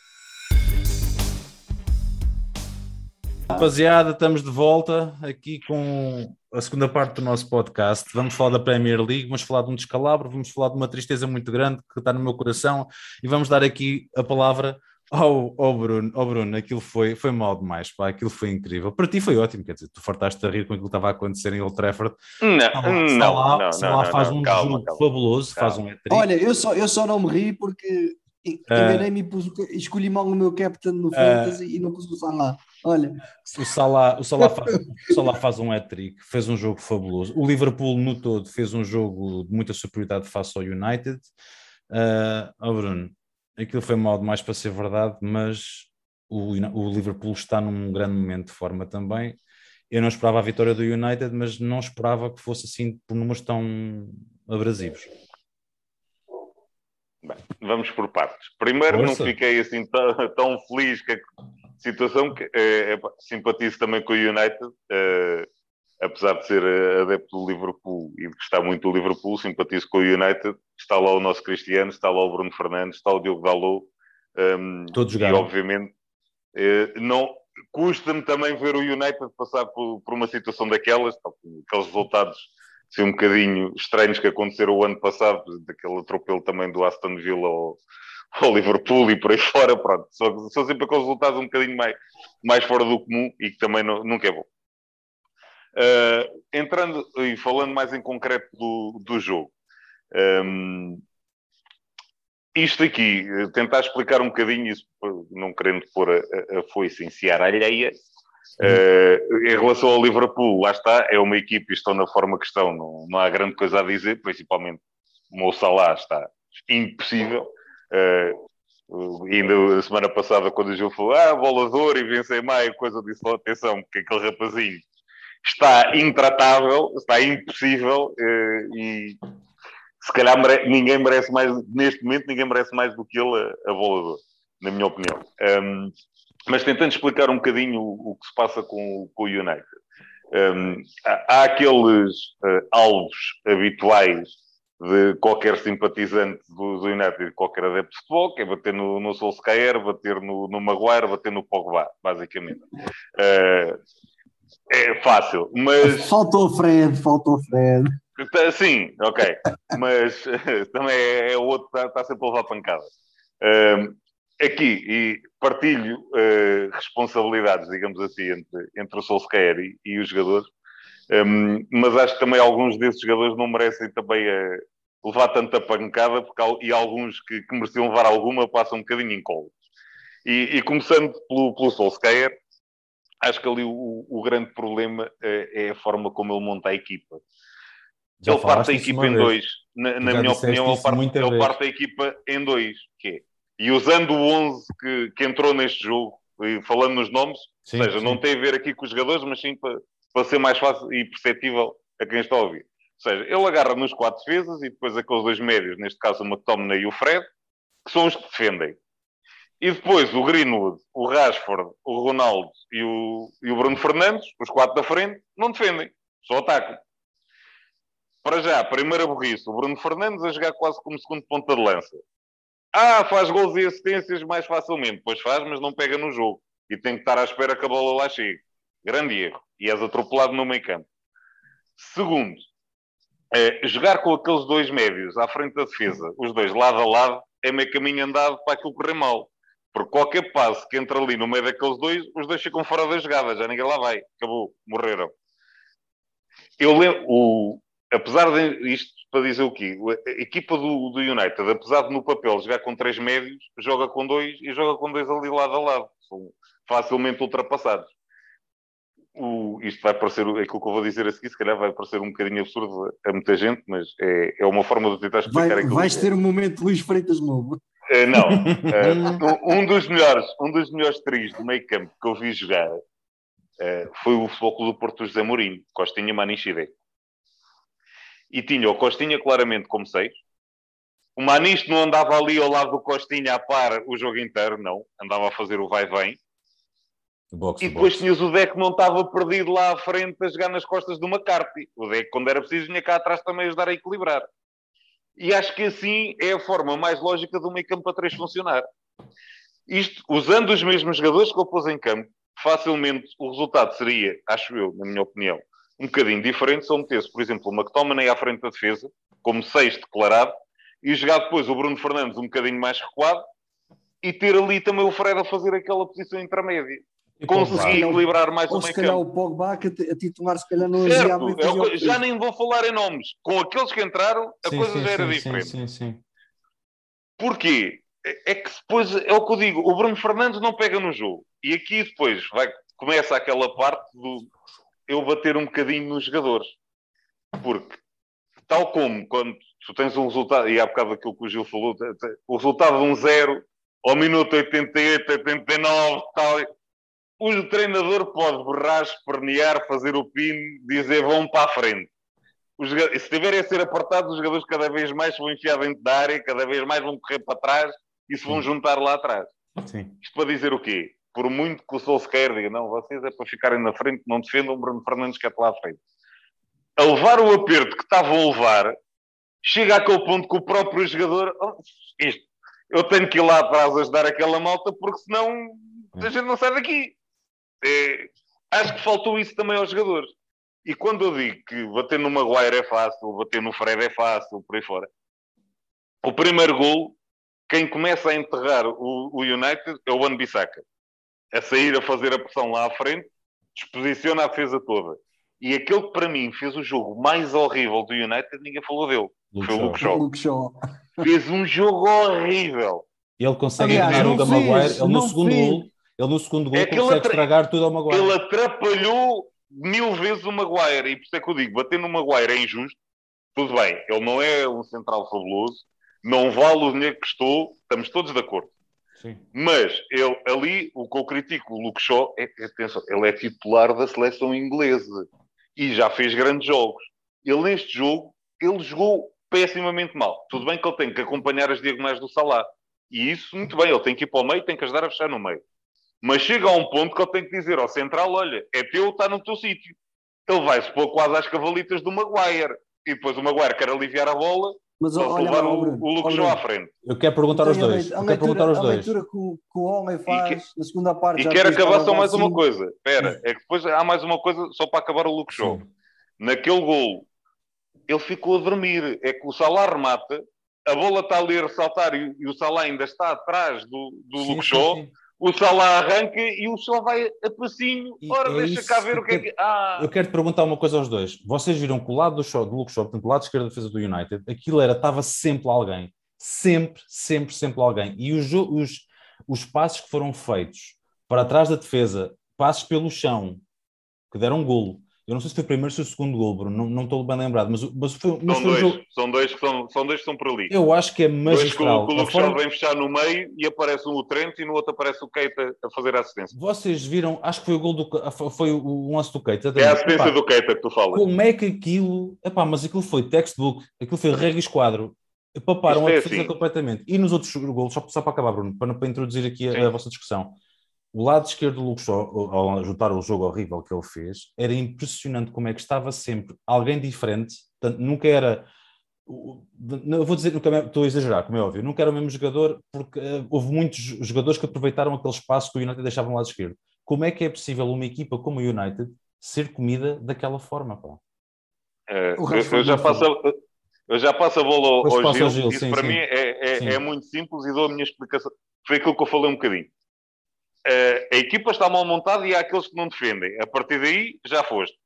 Rapaziada, estamos de volta aqui com a segunda parte do nosso podcast. Vamos falar da Premier League, vamos falar de um descalabro, vamos falar de uma tristeza muito grande que está no meu coração e vamos dar aqui a palavra ao, ao Bruno. Ao Bruno, aquilo foi, foi mal demais, pá, aquilo foi incrível. Para ti foi ótimo, quer dizer, tu fartaste a rir com aquilo que estava a acontecer em Old Trafford. Não, Salah- não, Salah- não, Salah não, faz não, um calma, jogo calma. fabuloso, faz Calma. um hat-trick. Olha, eu só, eu só não me ri porque. Enganei-me e escolhi mal o meu captain no Ah. Fantasy e não pus o Salah. Olha, O Salah, o Salah, faz, o Salah faz um hat-trick, fez um jogo fabuloso. O Liverpool, no todo, fez um jogo de muita superioridade face ao United. Ah, oh Bruno, aquilo foi mal demais para ser verdade, mas o, o Liverpool está num grande momento de forma também. Eu não esperava a vitória do United, mas não esperava que fosse assim por números tão abrasivos. Bem, vamos por partes. Primeiro, Força. não fiquei assim tão, feliz com a situação que eh, simpatizo também com o United, eh, apesar de ser eh, adepto do Liverpool e de gostar muito do Liverpool, simpatizo com o United. Está lá o nosso Cristiano, está lá o Bruno Fernandes, está o Diogo Dalot. ehm, Todos e jogaram. obviamente eh, não custa-me também ver o United passar por, por uma situação daquelas, aqueles resultados assim, um bocadinho estranhos que aconteceram o ano passado, daquele atropelo também do Aston Villa ao, ao Liverpool e por aí fora, pronto. São, são sempre aqueles resultados um bocadinho mais, mais fora do comum e que também não- nunca é bom. Uh, entrando e falando mais em concreto do, do jogo. Um, isto aqui, tentar explicar um bocadinho isso, não querendo pôr a, a foice em Seara alheia, uh, em relação ao Liverpool, lá está, é uma equipe, estão na forma que estão, não, não há grande coisa a dizer, principalmente o Salah está impossível. Uh, ainda a semana passada, quando o jogo falou, ah, bolador e vencei mais, coisa disse, atenção, porque aquele rapazinho está intratável, está impossível uh, e se calhar mere ninguém merece mais, neste momento, ninguém merece mais do que ele a, a bolador, na minha opinião. Um, mas tentando explicar um bocadinho o, o, que se passa com, com o United. Um, há, há, aqueles uh, alvos habituais de qualquer simpatizante do, do United, qualquer adepto de futebol, que é bater no, no Solskjaer, bater no, no Maguire, bater no Pogba, basicamente. Uh, é fácil, mas... Faltou o Fred, faltou o Fred. Tá, sim, ok. Mas também é, é o outro que está, está sempre a levar pancada. Uh, aqui, e partilho uh, responsabilidades, digamos assim, entre, entre o Solskjaer e, e os jogadores, um, mas acho que também alguns desses jogadores não merecem também uh, levar tanta pancada, porque, e alguns que, que mereciam levar alguma passam um bocadinho em colo. E, e começando pelo, pelo Solskjaer, acho que ali o, o grande problema uh, é a forma como ele monta a equipa. Já ele parte a equipa em dois. Na, na minha opinião, ele parte, ele parte a equipa em dois. Que é, e usando o 11 que, que entrou neste jogo, e falando nos nomes, sim, ou seja, sim. não tem a ver aqui com os jogadores, mas sim para, para ser mais fácil e perceptível a quem está a ouvir. Ou seja, ele agarra nos quatro defesas e depois aqueles dois médios, neste caso o McTominay e o Fred, que são os que defendem. E depois o Greenwood, o Rashford, o Ronaldo e o, e o Bruno Fernandes, os quatro da frente, não defendem, só atacam. Para já, primeira burrice, o Bruno Fernandes a jogar quase como segundo ponta de lança. Ah, faz gols e assistências mais facilmente. Pois faz, mas não pega no jogo. E tem que estar à espera que a bola lá chegue. Grande erro. E és atropelado no meio campo. Segundo, é, jogar com aqueles dois médios à frente da defesa, os dois lado a lado, é meio caminho andado para aquilo correr mal. Porque qualquer passo que entra ali no meio daqueles dois, os dois ficam fora da jogada, já ninguém lá vai. Acabou, morreram. Eu lembro, o, apesar de isto para dizer o quê? A equipa do, do United, apesar de no papel jogar com três médios, joga com dois e joga com dois ali lado a lado. São facilmente ultrapassados. O, isto vai parecer, aquilo que eu vou dizer a seguir, se calhar vai parecer um bocadinho absurdo a muita gente, mas é, é uma forma de tentar explicar vai, aquilo. Vais ter um momento Luís Freitas novo. Uh, não. Uh, um, dos melhores, um dos melhores trios do meio campo que eu vi jogar uh, foi o Futebol Clube do Porto José Mourinho, Costinha Manichide e tinha o Costinha claramente como seis. O Manisto não andava ali ao lado do Costinha a par o jogo inteiro, não. Andava a fazer o vai-vem. E depois tinhas o Deck que não estava perdido lá à frente a jogar nas costas do McCarthy. O Deck, quando era preciso, vinha cá atrás também ajudar a equilibrar. E acho que assim é a forma mais lógica do meio campo para três funcionar. Isto, usando os mesmos jogadores que ele pôs em campo, facilmente o resultado seria, acho eu, na minha opinião, um bocadinho diferente se ele metesse, por exemplo, o McTominay à frente da defesa, como seis declarado, e jogar depois o Bruno Fernandes um bocadinho mais recuado e ter ali também o Fred a fazer aquela posição intermédia. E Conseguir equilibrar mais ou o meio se calhar o Pogba que a titular se calhar não certo, é, já nem vou falar em nomes. Com aqueles que entraram, a sim, coisa sim, já era sim, diferente. Sim, sim, Porquê? É, é que depois, é o que eu digo, o Bruno Fernandes não pega no jogo. E aqui depois vai, começa aquela parte do eu bater um bocadinho nos jogadores. Porque, tal como quando tu tens um resultado, e há bocado aquilo que o Gil falou, o resultado de um zero ao minuto 88, 89, tal, o treinador pode berrar, espernear, fazer o pin, dizer vão para a frente. Se estiverem a ser apertados, os jogadores cada vez mais se vão enfiar dentro da área, cada vez mais vão correr para trás e se vão juntar lá atrás. Sim. Isto para dizer o quê? Por muito que o Solskjaer diga, não, vocês é para ficarem na frente, não defendam o Bruno Fernandes que é lá à frente. A levar o aperto que estavam a levar, chega àquele ponto que o próprio jogador, oh, isto, eu tenho que ir lá atrás ajudar aquela malta, porque senão a gente não sai daqui. É, acho que faltou isso também aos jogadores. E quando eu digo que bater no Maguire é fácil, bater no Fred é fácil, por aí fora, o primeiro gol, quem começa a enterrar o, o United é o Wan-Bissaka a sair a fazer a pressão lá à frente, disposiciona a defesa toda. E aquele que para mim fez o jogo mais horrível do United, ninguém falou dele. Luke Foi o Shaw. Luke Shaw. Luke Shaw. Fez um jogo horrível. Ele consegue Aliás, o da Maguire. Ele no segundo gol, ele no segundo gol É consegue atra- estragar tudo ao Maguire. Ele atrapalhou mil vezes o Maguire. E por isso é que eu digo, bater no Maguire é injusto. Tudo bem, ele não é um central fabuloso. Não vale o dinheiro que custou. Estamos todos de acordo. Mas ele, ali, o que eu critico, o Luke Shaw, é, atenção, ele é titular da seleção inglesa e já fez grandes jogos. Ele, neste jogo, ele jogou pessimamente mal. Tudo bem que ele tem que acompanhar as diagonais do Salah. E isso, muito bem, ele tem que ir para o meio, tem que ajudar a fechar no meio. Mas chega a um ponto que ele tem que dizer ao central: olha, é teu, está no teu sítio. Ele vai-se pôr quase às cavalitas do Maguire. E depois o Maguire quer aliviar a bola, Mas só olha levar lá, o, Bruno, o ó, Shaw à frente. Eu quero perguntar aos a dois. a Eu quero perguntar aos a dois. leitura que o, que o homem faz que- na segunda parte. E quero acabar só a mais uma cinco. coisa. Espera, é que depois há mais uma coisa só para acabar o Shaw. Sim. Naquele gol, ele ficou a dormir. É que o Salah remata, a bola está ali a ressaltar e, e o Salah ainda está atrás do, do Sim, Luke sim, Shaw. sim. O Salah arranca e o Shaw vai a passinho. Ora, é deixa cá ver o que é que- que. Ah, Eu quero te perguntar uma coisa aos dois. Vocês viram que o lado do, show, do Luke Shaw, portanto, o lado esquerdo da defesa do United, aquilo era, estava sempre alguém. Sempre, sempre, sempre alguém. E os, os, os passos que foram feitos para trás da defesa, passos pelo chão, que deram um golo. Eu não sei se foi o primeiro ou se o segundo golo, Bruno, não, não estou bem lembrado, mas, mas foi, mas são, foi um dois, jogo. são dois que são, são dois que estão por ali. Eu acho que é Dois que o, magistral. que o forma- vem fechar no meio e aparece um o Trent e no outro aparece o Keita a fazer a assistência. Vocês viram, acho que foi o gol do foi o, lance do Keita. É a assistência do Keita que tu falas. Como é que aquilo. Epá, mas aquilo foi textbook, aquilo foi regra e esquadro. Paparam Isto a é defesa assim. completamente. E nos outros golos, só, só para acabar, Bruno, para, para introduzir aqui a, a vossa discussão. O lado esquerdo do Shaw, ao juntar o jogo horrível que ele fez, era impressionante como é que estava sempre alguém diferente. Portanto, nunca era. não, Eu vou dizer, nunca, estou a exagerar, como é óbvio, nunca era o mesmo jogador, porque eh, houve muitos jogadores que aproveitaram aquele espaço que o United deixava no lado esquerdo. Como é que é possível uma equipa como o United ser comida daquela forma? Pá? É, eu, eu já passo, a- eu já passo a bola ao, ao Gil. ao Gil, Isso sim, para sim. mim é, é- é muito simples e dou a minha explicação. Foi aquilo que eu falei um bocadinho. A equipa está mal montada e há aqueles que não defendem. A partir daí já foste.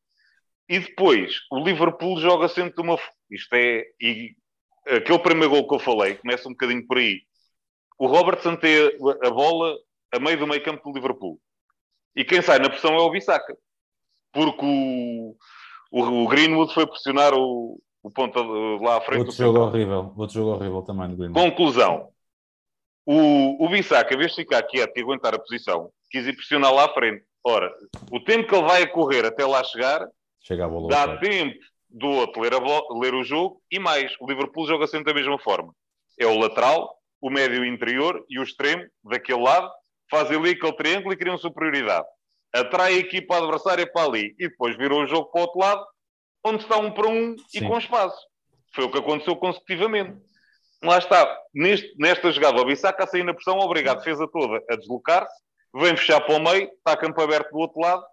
E depois, o Liverpool joga sempre de uma. Isto é. E aquele primeiro gol que eu falei começa um bocadinho por aí. O Robertson tem a, bola a meio do meio campo do Liverpool. E quem sai na pressão é o Bissaka. Porque o, o, o Greenwood foi pressionar o, o ponta de- lá à frente Outro jogo horrível, outro jogo horrível também do Green. Conclusão. O, o Bissaka, em vez de ficar quieto e aguentar a posição, quis ir pressionar lá à frente. Ora, o tempo que ele vai a correr até lá chegar, Chega bola. dá tempo do outro ler, ler o jogo e mais. O Liverpool joga sempre da mesma forma. É o lateral, o médio interior e o extremo daquele lado, fazem ali aquele triângulo e criam superioridade. Atrai a equipa adversária para ali e depois virou o jogo para o outro lado, onde está um para um e Sim. com espaço. Foi o que aconteceu consecutivamente. Lá está, Neste- nesta jogada, o Bissaka a sair na pressão, obriga a defesa toda a deslocar-se, vem fechar para o meio, está campo aberto do outro lado,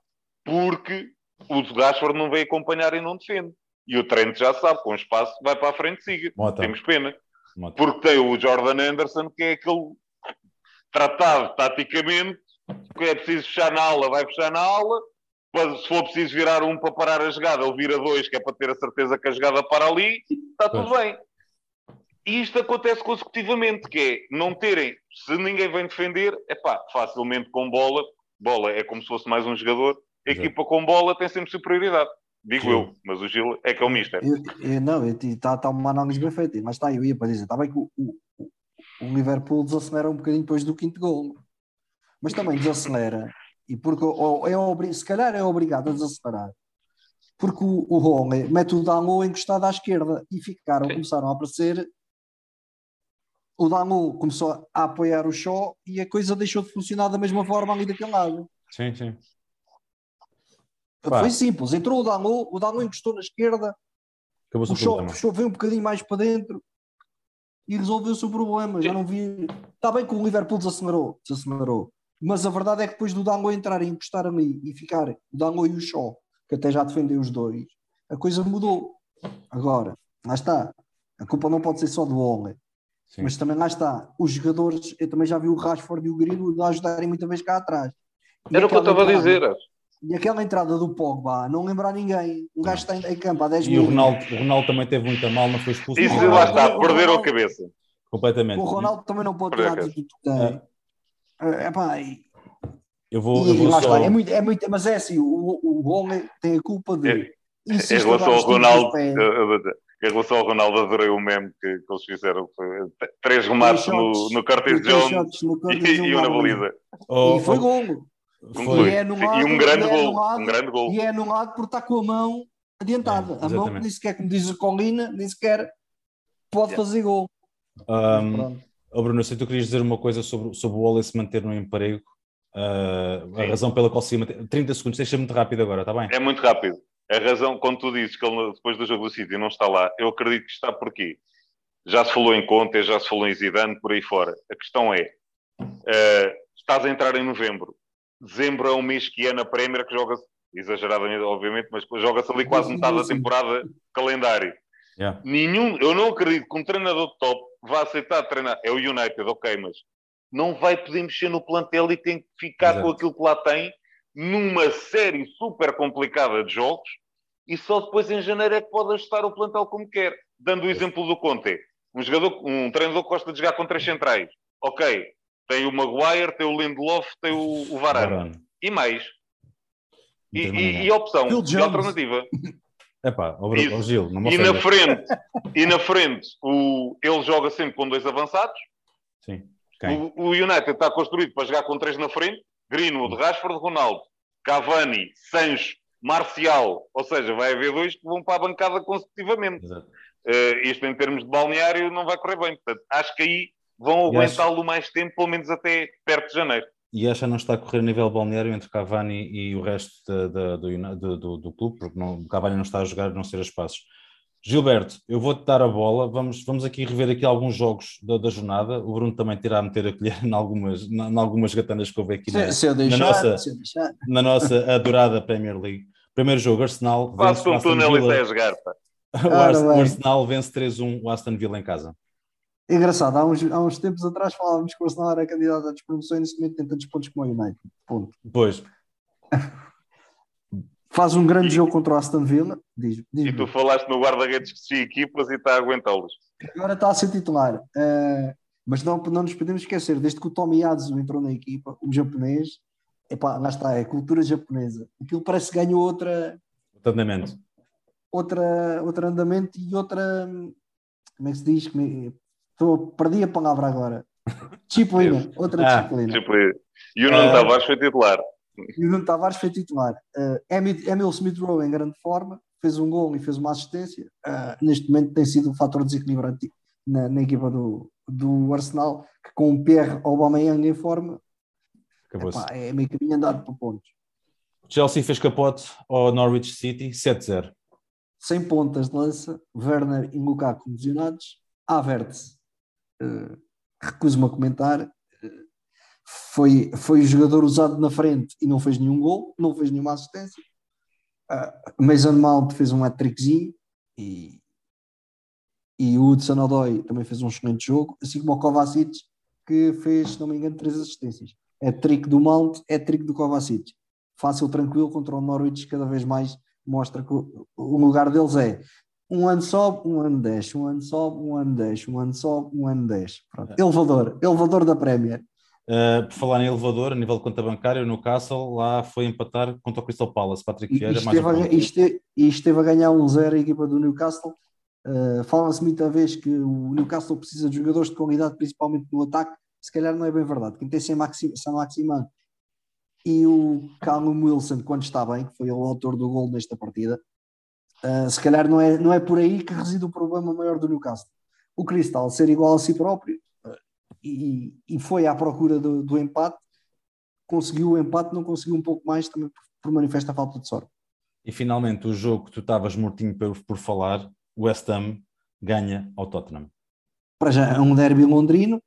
porque o Rashford não veio acompanhar e não defende. E o Trent já sabe, com espaço, vai para a frente, siga. Mota, Temos pena. Mota. Porque tem o Jordan Anderson, que é aquele tratado taticamente, que é preciso fechar na aula, vai fechar na aula. Se for preciso virar um para parar a jogada, ele vira dois, que é para ter a certeza que a jogada para ali, está tudo bem. E isto acontece consecutivamente, que é não terem, se ninguém vem defender, é pá, facilmente com bola, bola é como se fosse mais um jogador, a Exato. equipa com bola tem sempre superioridade. Digo Gil. eu, mas o Gil é que é o mister. Eu, eu- não, está tá uma análise bem feita, mas está, eu ia para dizer, está bem que o, o, o Liverpool desacelera um bocadinho depois do quinto gol, mas também desacelera, e porque ou é se calhar é obrigado a desacelerar, porque o, o Rome mete o Danlo encostado à esquerda e ficaram, Sim. começaram a aparecer. O Danlo começou a apoiar o Shaw e a coisa deixou de funcionar da mesma forma ali daquele lado. Sim, sim. Pá. Foi simples, entrou o Danlo, o Danlo encostou na esquerda, o show, show veio um bocadinho mais para dentro e resolveu-se o problema. Já não vi. Está bem que o Liverpool desacelerou, desacelerou. Mas a verdade é que depois do Dango entrar e encostar ali e ficar o Dango e o Shaw, que até já defendeu os dois, a coisa mudou. Agora, lá está. A culpa não pode ser só do Ole, Sim. mas também lá está. Os jogadores, eu também já vi o Rashford e o Grilo a ajudarem muita vez cá atrás. E Era o que eu estava a dizer. E aquela entrada do Pogba, não lembrar ninguém. Um gajo está em campo há 10 E minutos. o Ronaldo, o Ronaldo também teve muito a mal, não foi expulso. Isso lá está, perderam a cabeça. Completamente. O Ronaldo também não pode acaso. atitude que tem. É, pá, e, Eu vou, e- eu e vou lá só... está, é muito, é muito, mas é assim, o, o Gomes tem a culpa de. É, Em relação ao Ronaldo, em relação ao Ronaldo, adorei o meme que, que eles fizeram. Foi três remates no, no Curtis Jones e, e um na baliza. Oh, E foi oh, golo. Um Foi. gol. E é no Sim, lado, e um grande e é gol. Um grande gol. E é num lado por estar com a mão adiantada. É, a mão que nem sequer, como diz o Colina, nem sequer pode fazer gol. um, oh, Bruno, que tu querias dizer uma coisa sobre, sobre o Wallace manter no emprego. Uh, a razão pela qual se ia manter. 30 segundos, deixa muito rápido agora, está bem? É muito rápido. A razão, quando tu dizes que ele depois do jogo do City não está lá, eu acredito que está por quê? Já se falou em Conte, já se falou em Zidane, por aí fora. A questão é, eh, estás a entrar em novembro. Dezembro é um mês que é na Premier que joga-se, exageradamente, obviamente, mas joga-se ali quase metade da temporada calendário. Yeah. Nenhum, eu não acredito que um treinador de top vá aceitar treinar. É o United, ok, mas não vai poder mexer no plantel e tem que ficar Exato. com aquilo que lá tem numa série super complicada de jogos e só depois em janeiro é que pode ajustar o plantel como quer. Dando o exemplo do Conte. Um, jogador, um treinador que gosta de jogar com três centrais. Ok, tem o Maguire, tem o Lindelof, tem o, o Varane. Varane. E mais. E, e, e opção, e alternativa. Epá, ó ó Gil, não E na frente, e na frente o, ele joga sempre com dois avançados. Sim. O, o United está construído para jogar com três na frente: Greenwood, Rashford, Ronaldo, Cavani, Sancho, Marcial. Ou seja, vai haver dois que vão para a bancada consecutivamente. Eh, isto em termos de balneário não vai correr bem. Portanto, acho que aí vão acho- aguentá-lo mais tempo, pelo menos até perto de janeiro. E esta não está a correr a nível balneário entre Cavani e o resto da- da- do, do, do, do clube, porque não, o Cavani não está a jogar, não ser a espaços. Gilberto, eu vou-te dar a bola. Vamos, vamos aqui rever aqui alguns jogos da, da jornada. O Bruno também terá a meter a colher em algumas, em algumas gatanas que houve aqui na, Se, se deixar, nossa- eu deixar. na nossa adorada Premier League. Primeiro jogo, Arsenal. Faço Aston túnel e pá. O Ora Ars- o bem. Arsenal vence 3-1 o Aston Villa em casa. Engraçado, há uns, há uns tempos atrás falávamos que o Arsenal era candidato a despromoção e neste momento tem tantos pontos como o United. Ponto. Depois, Faz um grande jogo contra o Aston Villa. Diz, diz E tu falaste no guarda-redes que se equipas e está a aguentá-los. agora está a ser titular. Uh, mas não, não nos podemos esquecer, desde que o Tommy Yasu entrou na equipa, o japonês, epá, lá está, é a cultura japonesa. Aquilo parece que ganhou outra, o andamento. outra, outro andamento e outra. Como é que se diz? Como é- Estou, perdi a palavra agora. Disciplina, outra Ah, disciplina. Tipo, e o Nuno Ah. Tavares foi titular. E o Nuno Tavares foi titular. Uh, Emil, Emil Smith Rowe em grande forma, fez um gol e fez uma assistência. Uh, neste momento tem sido um fator desequilibrante na, na equipa do, do Arsenal, que com o Pierre Aubameyang em forma, Acabou-se. epá, é meio caminho andado para pontos. Chelsea fez capote ao Norwich City 7-0. Sem pontas de lança, Werner e Lukaku lesionados, Havertz, uh, recuso-me a comentar, uh, foi, foi o jogador usado na frente e não fez nenhum gol, não fez nenhuma assistência. Uh, Mason Mount fez um hat-trickzinho e, e o Hudson Odoi também fez um excelente jogo, assim como o Kovacic, que fez, se não me engano, três assistências. É trick do Mount, é trick do Kovacic. Fácil, tranquilo, contra o Norwich, cada vez mais mostra que o, lugar deles é um ano sobe, um ano desce, um ano sobe, um ano desce, um ano sobe, um ano desce. Pronto. Elevador, elevador da Premier. Uh, por falar em elevador, a nível de conta bancária, o Newcastle lá foi empatar contra o Crystal Palace. Patrick Vieira, e mais esteve, um a, e este- e esteve a ganhar um zero a equipa do Newcastle. Uh, Fala-se muita vez que o Newcastle precisa de jogadores de qualidade, principalmente no ataque. Se calhar não é bem verdade. Quem tem Sam Maxi- Sam Maximan e o Callum Wilson, quando está bem, que foi o autor do gol nesta partida, uh, se calhar não é, não é por aí que reside o problema maior do Newcastle. O Crystal ser igual a si próprio uh, e, e foi à procura do, do empate, conseguiu o empate, não conseguiu um pouco mais também por, por manifesta falta de sorte. E finalmente o jogo que tu estavas mortinho por, por falar, o West Ham ganha ao Tottenham. para já é um derby londrino,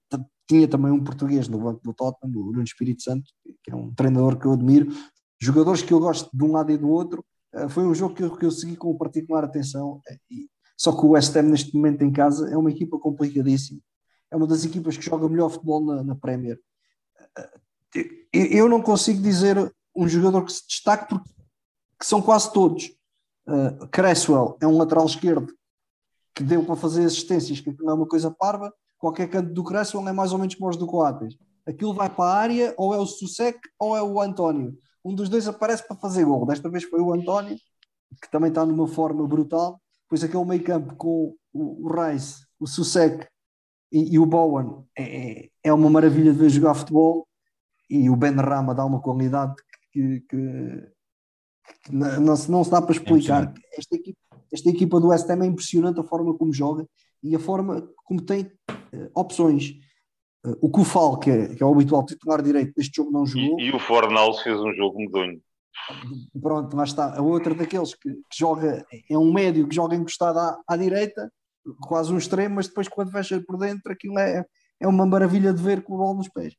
tinha também um português no banco do Tottenham, o Nuno Espírito Santo, que é um treinador que eu admiro, jogadores que eu gosto de um lado e do outro, Eh, foi um jogo que eu, que eu segui com particular atenção, eh, e- só que o West Ham neste momento em casa é uma equipa complicadíssima, é uma das equipas que joga melhor futebol na, na Premier. Eh, Eu não consigo dizer um jogador que se destaque porque que são quase todos. Uh, Cresswell é um lateral esquerdo que deu para fazer assistências, que não é uma coisa parva. Qualquer canto do Cresswell é mais ou menos como os do Coates. Aquilo vai para a área, ou é o Susek ou é o António. Um dos dois aparece para fazer gol. Desta vez foi o António, que também está numa forma brutal. Pois aquele meio campo com o, Rice, o Susek e, e, o Bowen é, é uma maravilha de ver jogar futebol. E o Ben Rama dá uma qualidade que, que não, não, não se dá para explicar. É esta, equipa, esta equipa do West Ham é impressionante a forma como joga e a forma como tem uh, opções. Uh, o Kufal, que é, que é o habitual titular direito deste jogo, não jogou. E, e o Fornals fez um jogo medonho. Pronto, lá está. A outra daqueles que, que, joga, é um médio que joga encostado à, à direita, quase um extremo, mas depois quando fecha por dentro, aquilo é, é uma maravilha de ver com o bola nos pés.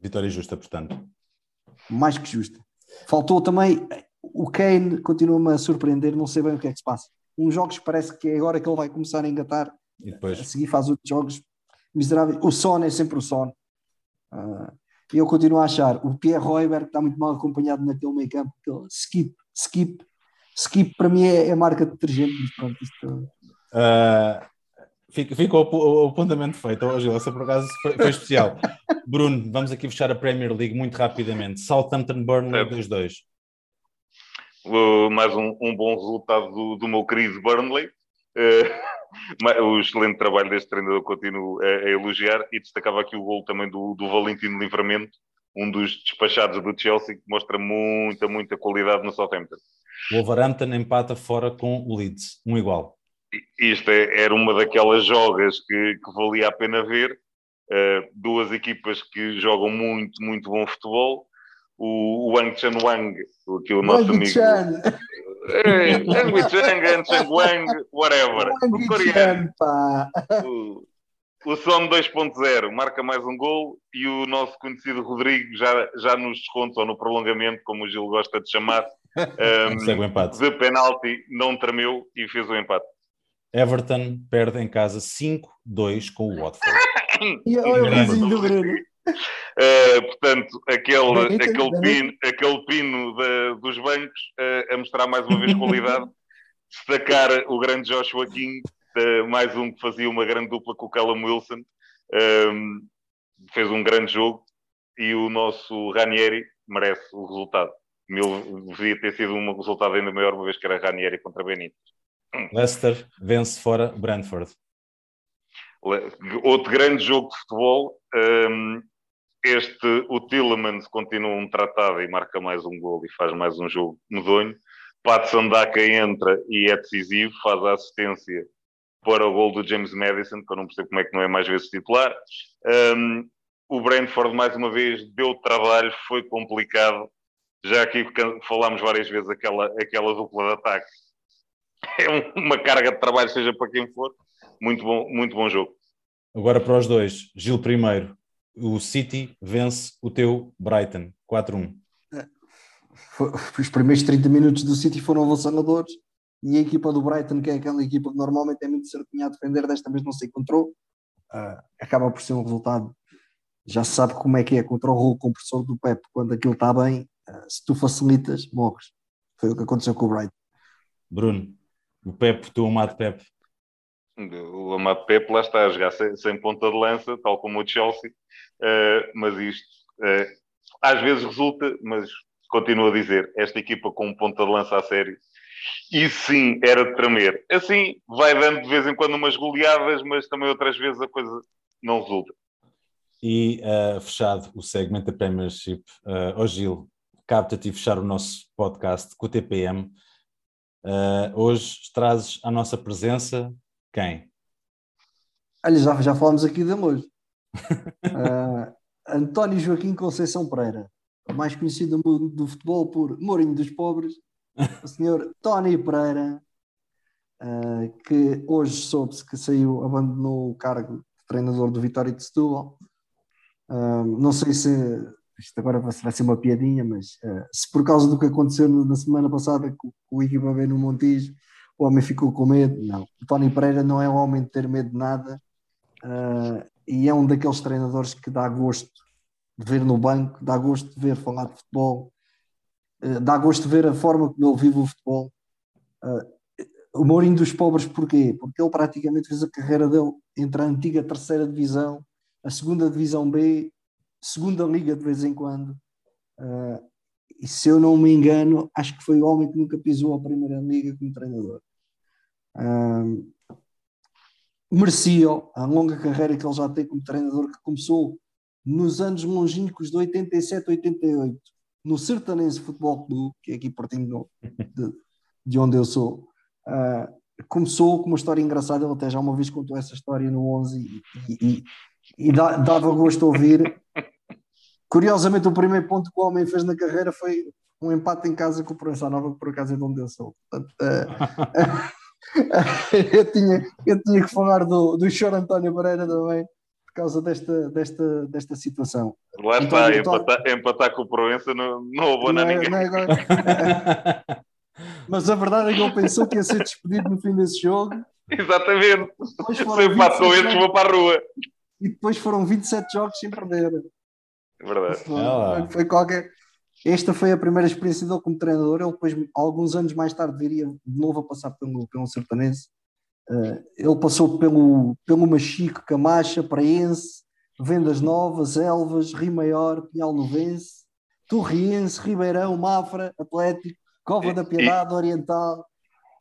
Vitória justa, portanto. Mais que justa. Faltou também. O Kane continua-me a surpreender, não sei bem o que é que se passa. Uns jogos parece que é agora que ele vai começar a engatar, e depois? a seguir faz outros jogos miseráveis. O Son é sempre o Son. Uh, e eu continuo a achar o Pierre Royberg está muito mal acompanhado naquele meio campo. Skip, skip, skip para mim é, é marca de detergente. Mas pronto, isto... Uh, Fica, o, o, apontamento feito. Hoje, essa por acaso foi, foi especial. Bruno, vamos aqui fechar a Premier League muito rapidamente. Southampton Burnley 2-2. Uh, mais um, um, bom resultado do, do meu querido Burnley. Uh, o excelente trabalho deste treinador continuo a, a, elogiar e destacava aqui o gol também do, do Valentino Livramento, um dos despachados do Chelsea, que mostra muita, muita qualidade no Southampton. O Wolverhampton empata fora com o Leeds, um igual isto é, era uma daquelas jogas que, que valia a pena ver. Uh, duas equipas que jogam muito, muito bom futebol. O, o Wang Chan Wang, que o nosso amigo. Chan. É, Wang Chan, Wang Chan Wang, whatever. o coreano. O, o Son 2.0 marca mais um gol e o nosso conhecido Rodrigo já, já nos descontos ou no prolongamento, como o Gil gosta de chamar, um, de penalti, não tremeu e fez o empate. Everton perde em casa 5-2 com o Watford. e olha o vizinho do Bruno. Uh, portanto, aquele, aquele, pino, aquele pino de, dos bancos uh, a mostrar mais uma vez qualidade. Destacar o grande Joshua King, uh, mais um que fazia uma grande dupla com o Callum Wilson. Ehm, fez um grande jogo e o nosso Ranieri merece o resultado. Meu, devia ter sido um resultado ainda maior, uma vez que era Ranieri contra Benítez. Leicester vence fora Brentford. Outro grande jogo de futebol. Um, este, o Tillemans continua um tratado e marca mais um gol e faz mais um jogo medonho. Pat Sandaka entra e é decisivo, faz a assistência para o gol do James Madison, que eu não percebo como é que não é mais vezes titular. Um, o Brentford, mais uma vez, deu trabalho, foi complicado. Já aqui falámos várias vezes aquela, aquela dupla de ataque é uma carga de trabalho, seja para quem for. Muito bom, muito bom jogo. Agora para os dois. Gil primeiro. O City vence o teu Brighton, 4-1. Os primeiros 30 minutos do City foram avassaladores e a equipa do Brighton, que é aquela equipa que normalmente é muito certinha a defender, desta vez não se encontrou. Uh, acaba por ser um resultado. Já se sabe como é que é contra o rolo compressor do Pep. Quando aquilo está bem, uh, se tu facilitas, morres. Foi o que aconteceu com o Brighton. Bruno, o Pep, tu amado Pep. O amado Pep lá está a jogar sem, sem ponta de lança, tal como o Chelsea, uh, mas isto uh, às vezes resulta, mas continuo a dizer, esta equipa com ponta de lança a sério, e sim, era de tremer. Assim, vai dando de vez em quando umas goleadas, mas também outras vezes a coisa não resulta. E uh, fechado o segmento da Premiership, uh, oh Gil, capta-te fechar o nosso podcast com o TPM. Uh, hoje trazes à nossa presença quem? Olha, já, já falámos aqui de amor. uh, António Joaquim Conceição Pereira, mais conhecido no mundo do futebol por Mourinho dos Pobres, o senhor Tony Pereira, uh, que hoje soube-se que saiu, abandonou o cargo de treinador do Vitória de Setúbal. Uh, não sei se isto agora vai ser uma piadinha, mas se por causa do que aconteceu na semana passada com, o B no Montijo, o homem ficou com medo, não. O Tony Pereira não é um homem de ter medo de nada uh, e é um daqueles treinadores que dá gosto de ver no banco, dá gosto de ver falar de futebol, uh, dá gosto de ver a forma como ele vive o futebol. Uh, o Mourinho dos pobres porquê? Porque ele praticamente fez a carreira dele entre a antiga terceira divisão, a segunda divisão B, segunda liga de vez em quando. E se eu não me engano, acho que foi o homem que nunca pisou a primeira liga como treinador. Uh, merecia a longa carreira que ele já tem como treinador, que começou nos anos longínquos de 87, 88, no Sertanense Futebol Clube, que é aqui pertinho de, de onde eu sou. Uh, começou com uma história engraçada, ele até já uma vez contou essa história no 11 e, e, e dá, dava gosto de ouvir. Curiosamente, o primeiro ponto que o homem fez na carreira foi um empate em casa com o Proença Nova, que por acaso é de onde eu sou. Portanto, uh, eu, tinha, eu tinha que falar do, do Chor António Pereira também, por causa desta, desta, desta situação. Lá está, então, empatar, empatar, com o Proença não, não houve não, é, ninguém. Não é, Mas a verdade é que ele pensou que ia ser despedido no fim desse jogo. Exatamente. Se empatou estes, vou para a rua. E depois foram 27 jogos sem perder. É verdade. Foi, foi qualquer... Esta foi a primeira experiência dele como treinador. Ele depois, alguns anos mais tarde, viria de novo a passar pelo, pelo Sertanense. Uh, ele passou pelo, pelo Machico, Camacha, Praense, Vendas Novas, Elvas, Rio Maior, Pinhal Novense, Torriense, Ribeirão, Mafra, Atlético, Cova da Piedade, e, Oriental.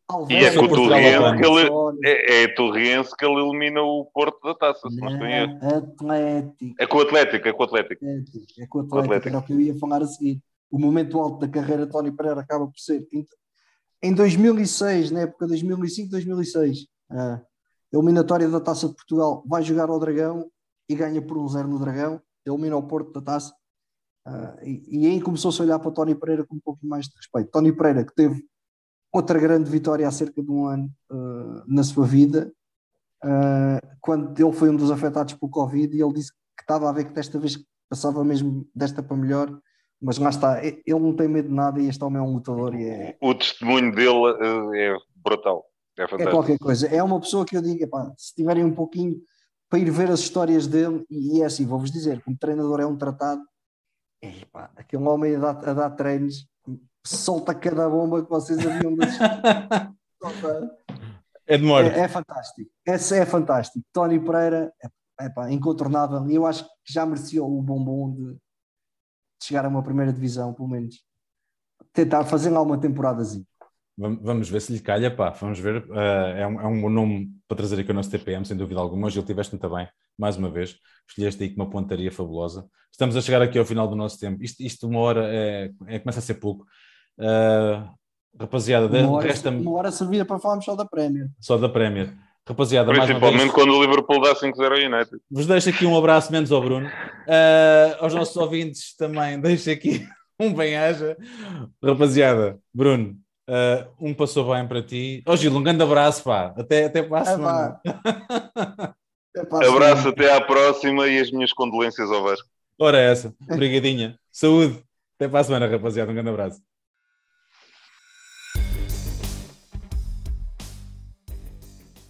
Alves, e é com o Torriense que ele, é, é Torriense que ele elimina o Porto da taça, se não, estou em Atlético. É com o Atlético, é com o Atlético. É com o Atlético, Atlético. era o que eu ia falar a seguir. O momento alto da carreira de Tony Pereira acaba por ser em 2006, na época 2005-2006, a eliminatória da Taça de Portugal, vai jogar ao Dragão e ganha por um zero no Dragão, elimina o Porto da Taça. Uh, e, e, aí começou-se a olhar para Tony Pereira com um pouco mais de respeito. Tony Pereira, que teve outra grande vitória há cerca de um ano uh, na sua vida, uh, quando ele foi um dos afetados pelo Covid, e ele disse que estava a ver que desta vez passava mesmo desta para melhor, mas lá está, ele não tem medo de nada e este homem é um lutador. E é... O testemunho dele é brutal. É, é, qualquer coisa. É uma pessoa que eu digo, epá, se tiverem um pouquinho para ir ver as histórias dele, e é assim, vou-vos dizer, como treinador é um tratado, Epá, aquele homem a dar, a dar treinos solta cada bomba que vocês haviam de É de morte. É, é, fantástico. Esse é fantástico. Tony Pereira, é, pá, incontornável. E eu acho que já merecia o bombom de, chegar a uma primeira divisão, pelo menos. Tentar fazer lá uma temporadazinha. Vamos ver se lhe calha, pá. Vamos ver. Uh, é, um, é um nome para trazer aqui o nosso TPM, sem dúvida alguma. Hoje ele tiveste muito bem, mais uma vez. Escolheste aí com uma pontaria fabulosa. Estamos a chegar aqui ao final do nosso tempo. Isto, isto uma hora é, é começa a ser pouco. Uh, rapaziada, uma hora, resta uma hora servia para falarmos só da Premier. Só da Premier. Rapaziada, Principalmente vez, quando o Liverpool dá 5-0 ao United. Vos deixo aqui um abraço menos ao Bruno. Uh, aos nossos ouvintes também deixo aqui um bem-aja. Rapaziada, Bruno, Uh, um passou bem para ti. Ó oh, Gil, um grande abraço, pá. Até, até para a semana. É, abraço, até à próxima e as minhas condolências ao Vasco. Ora, essa. Obrigadinha. Saúde. Até para a semana, rapaziada. Um grande abraço.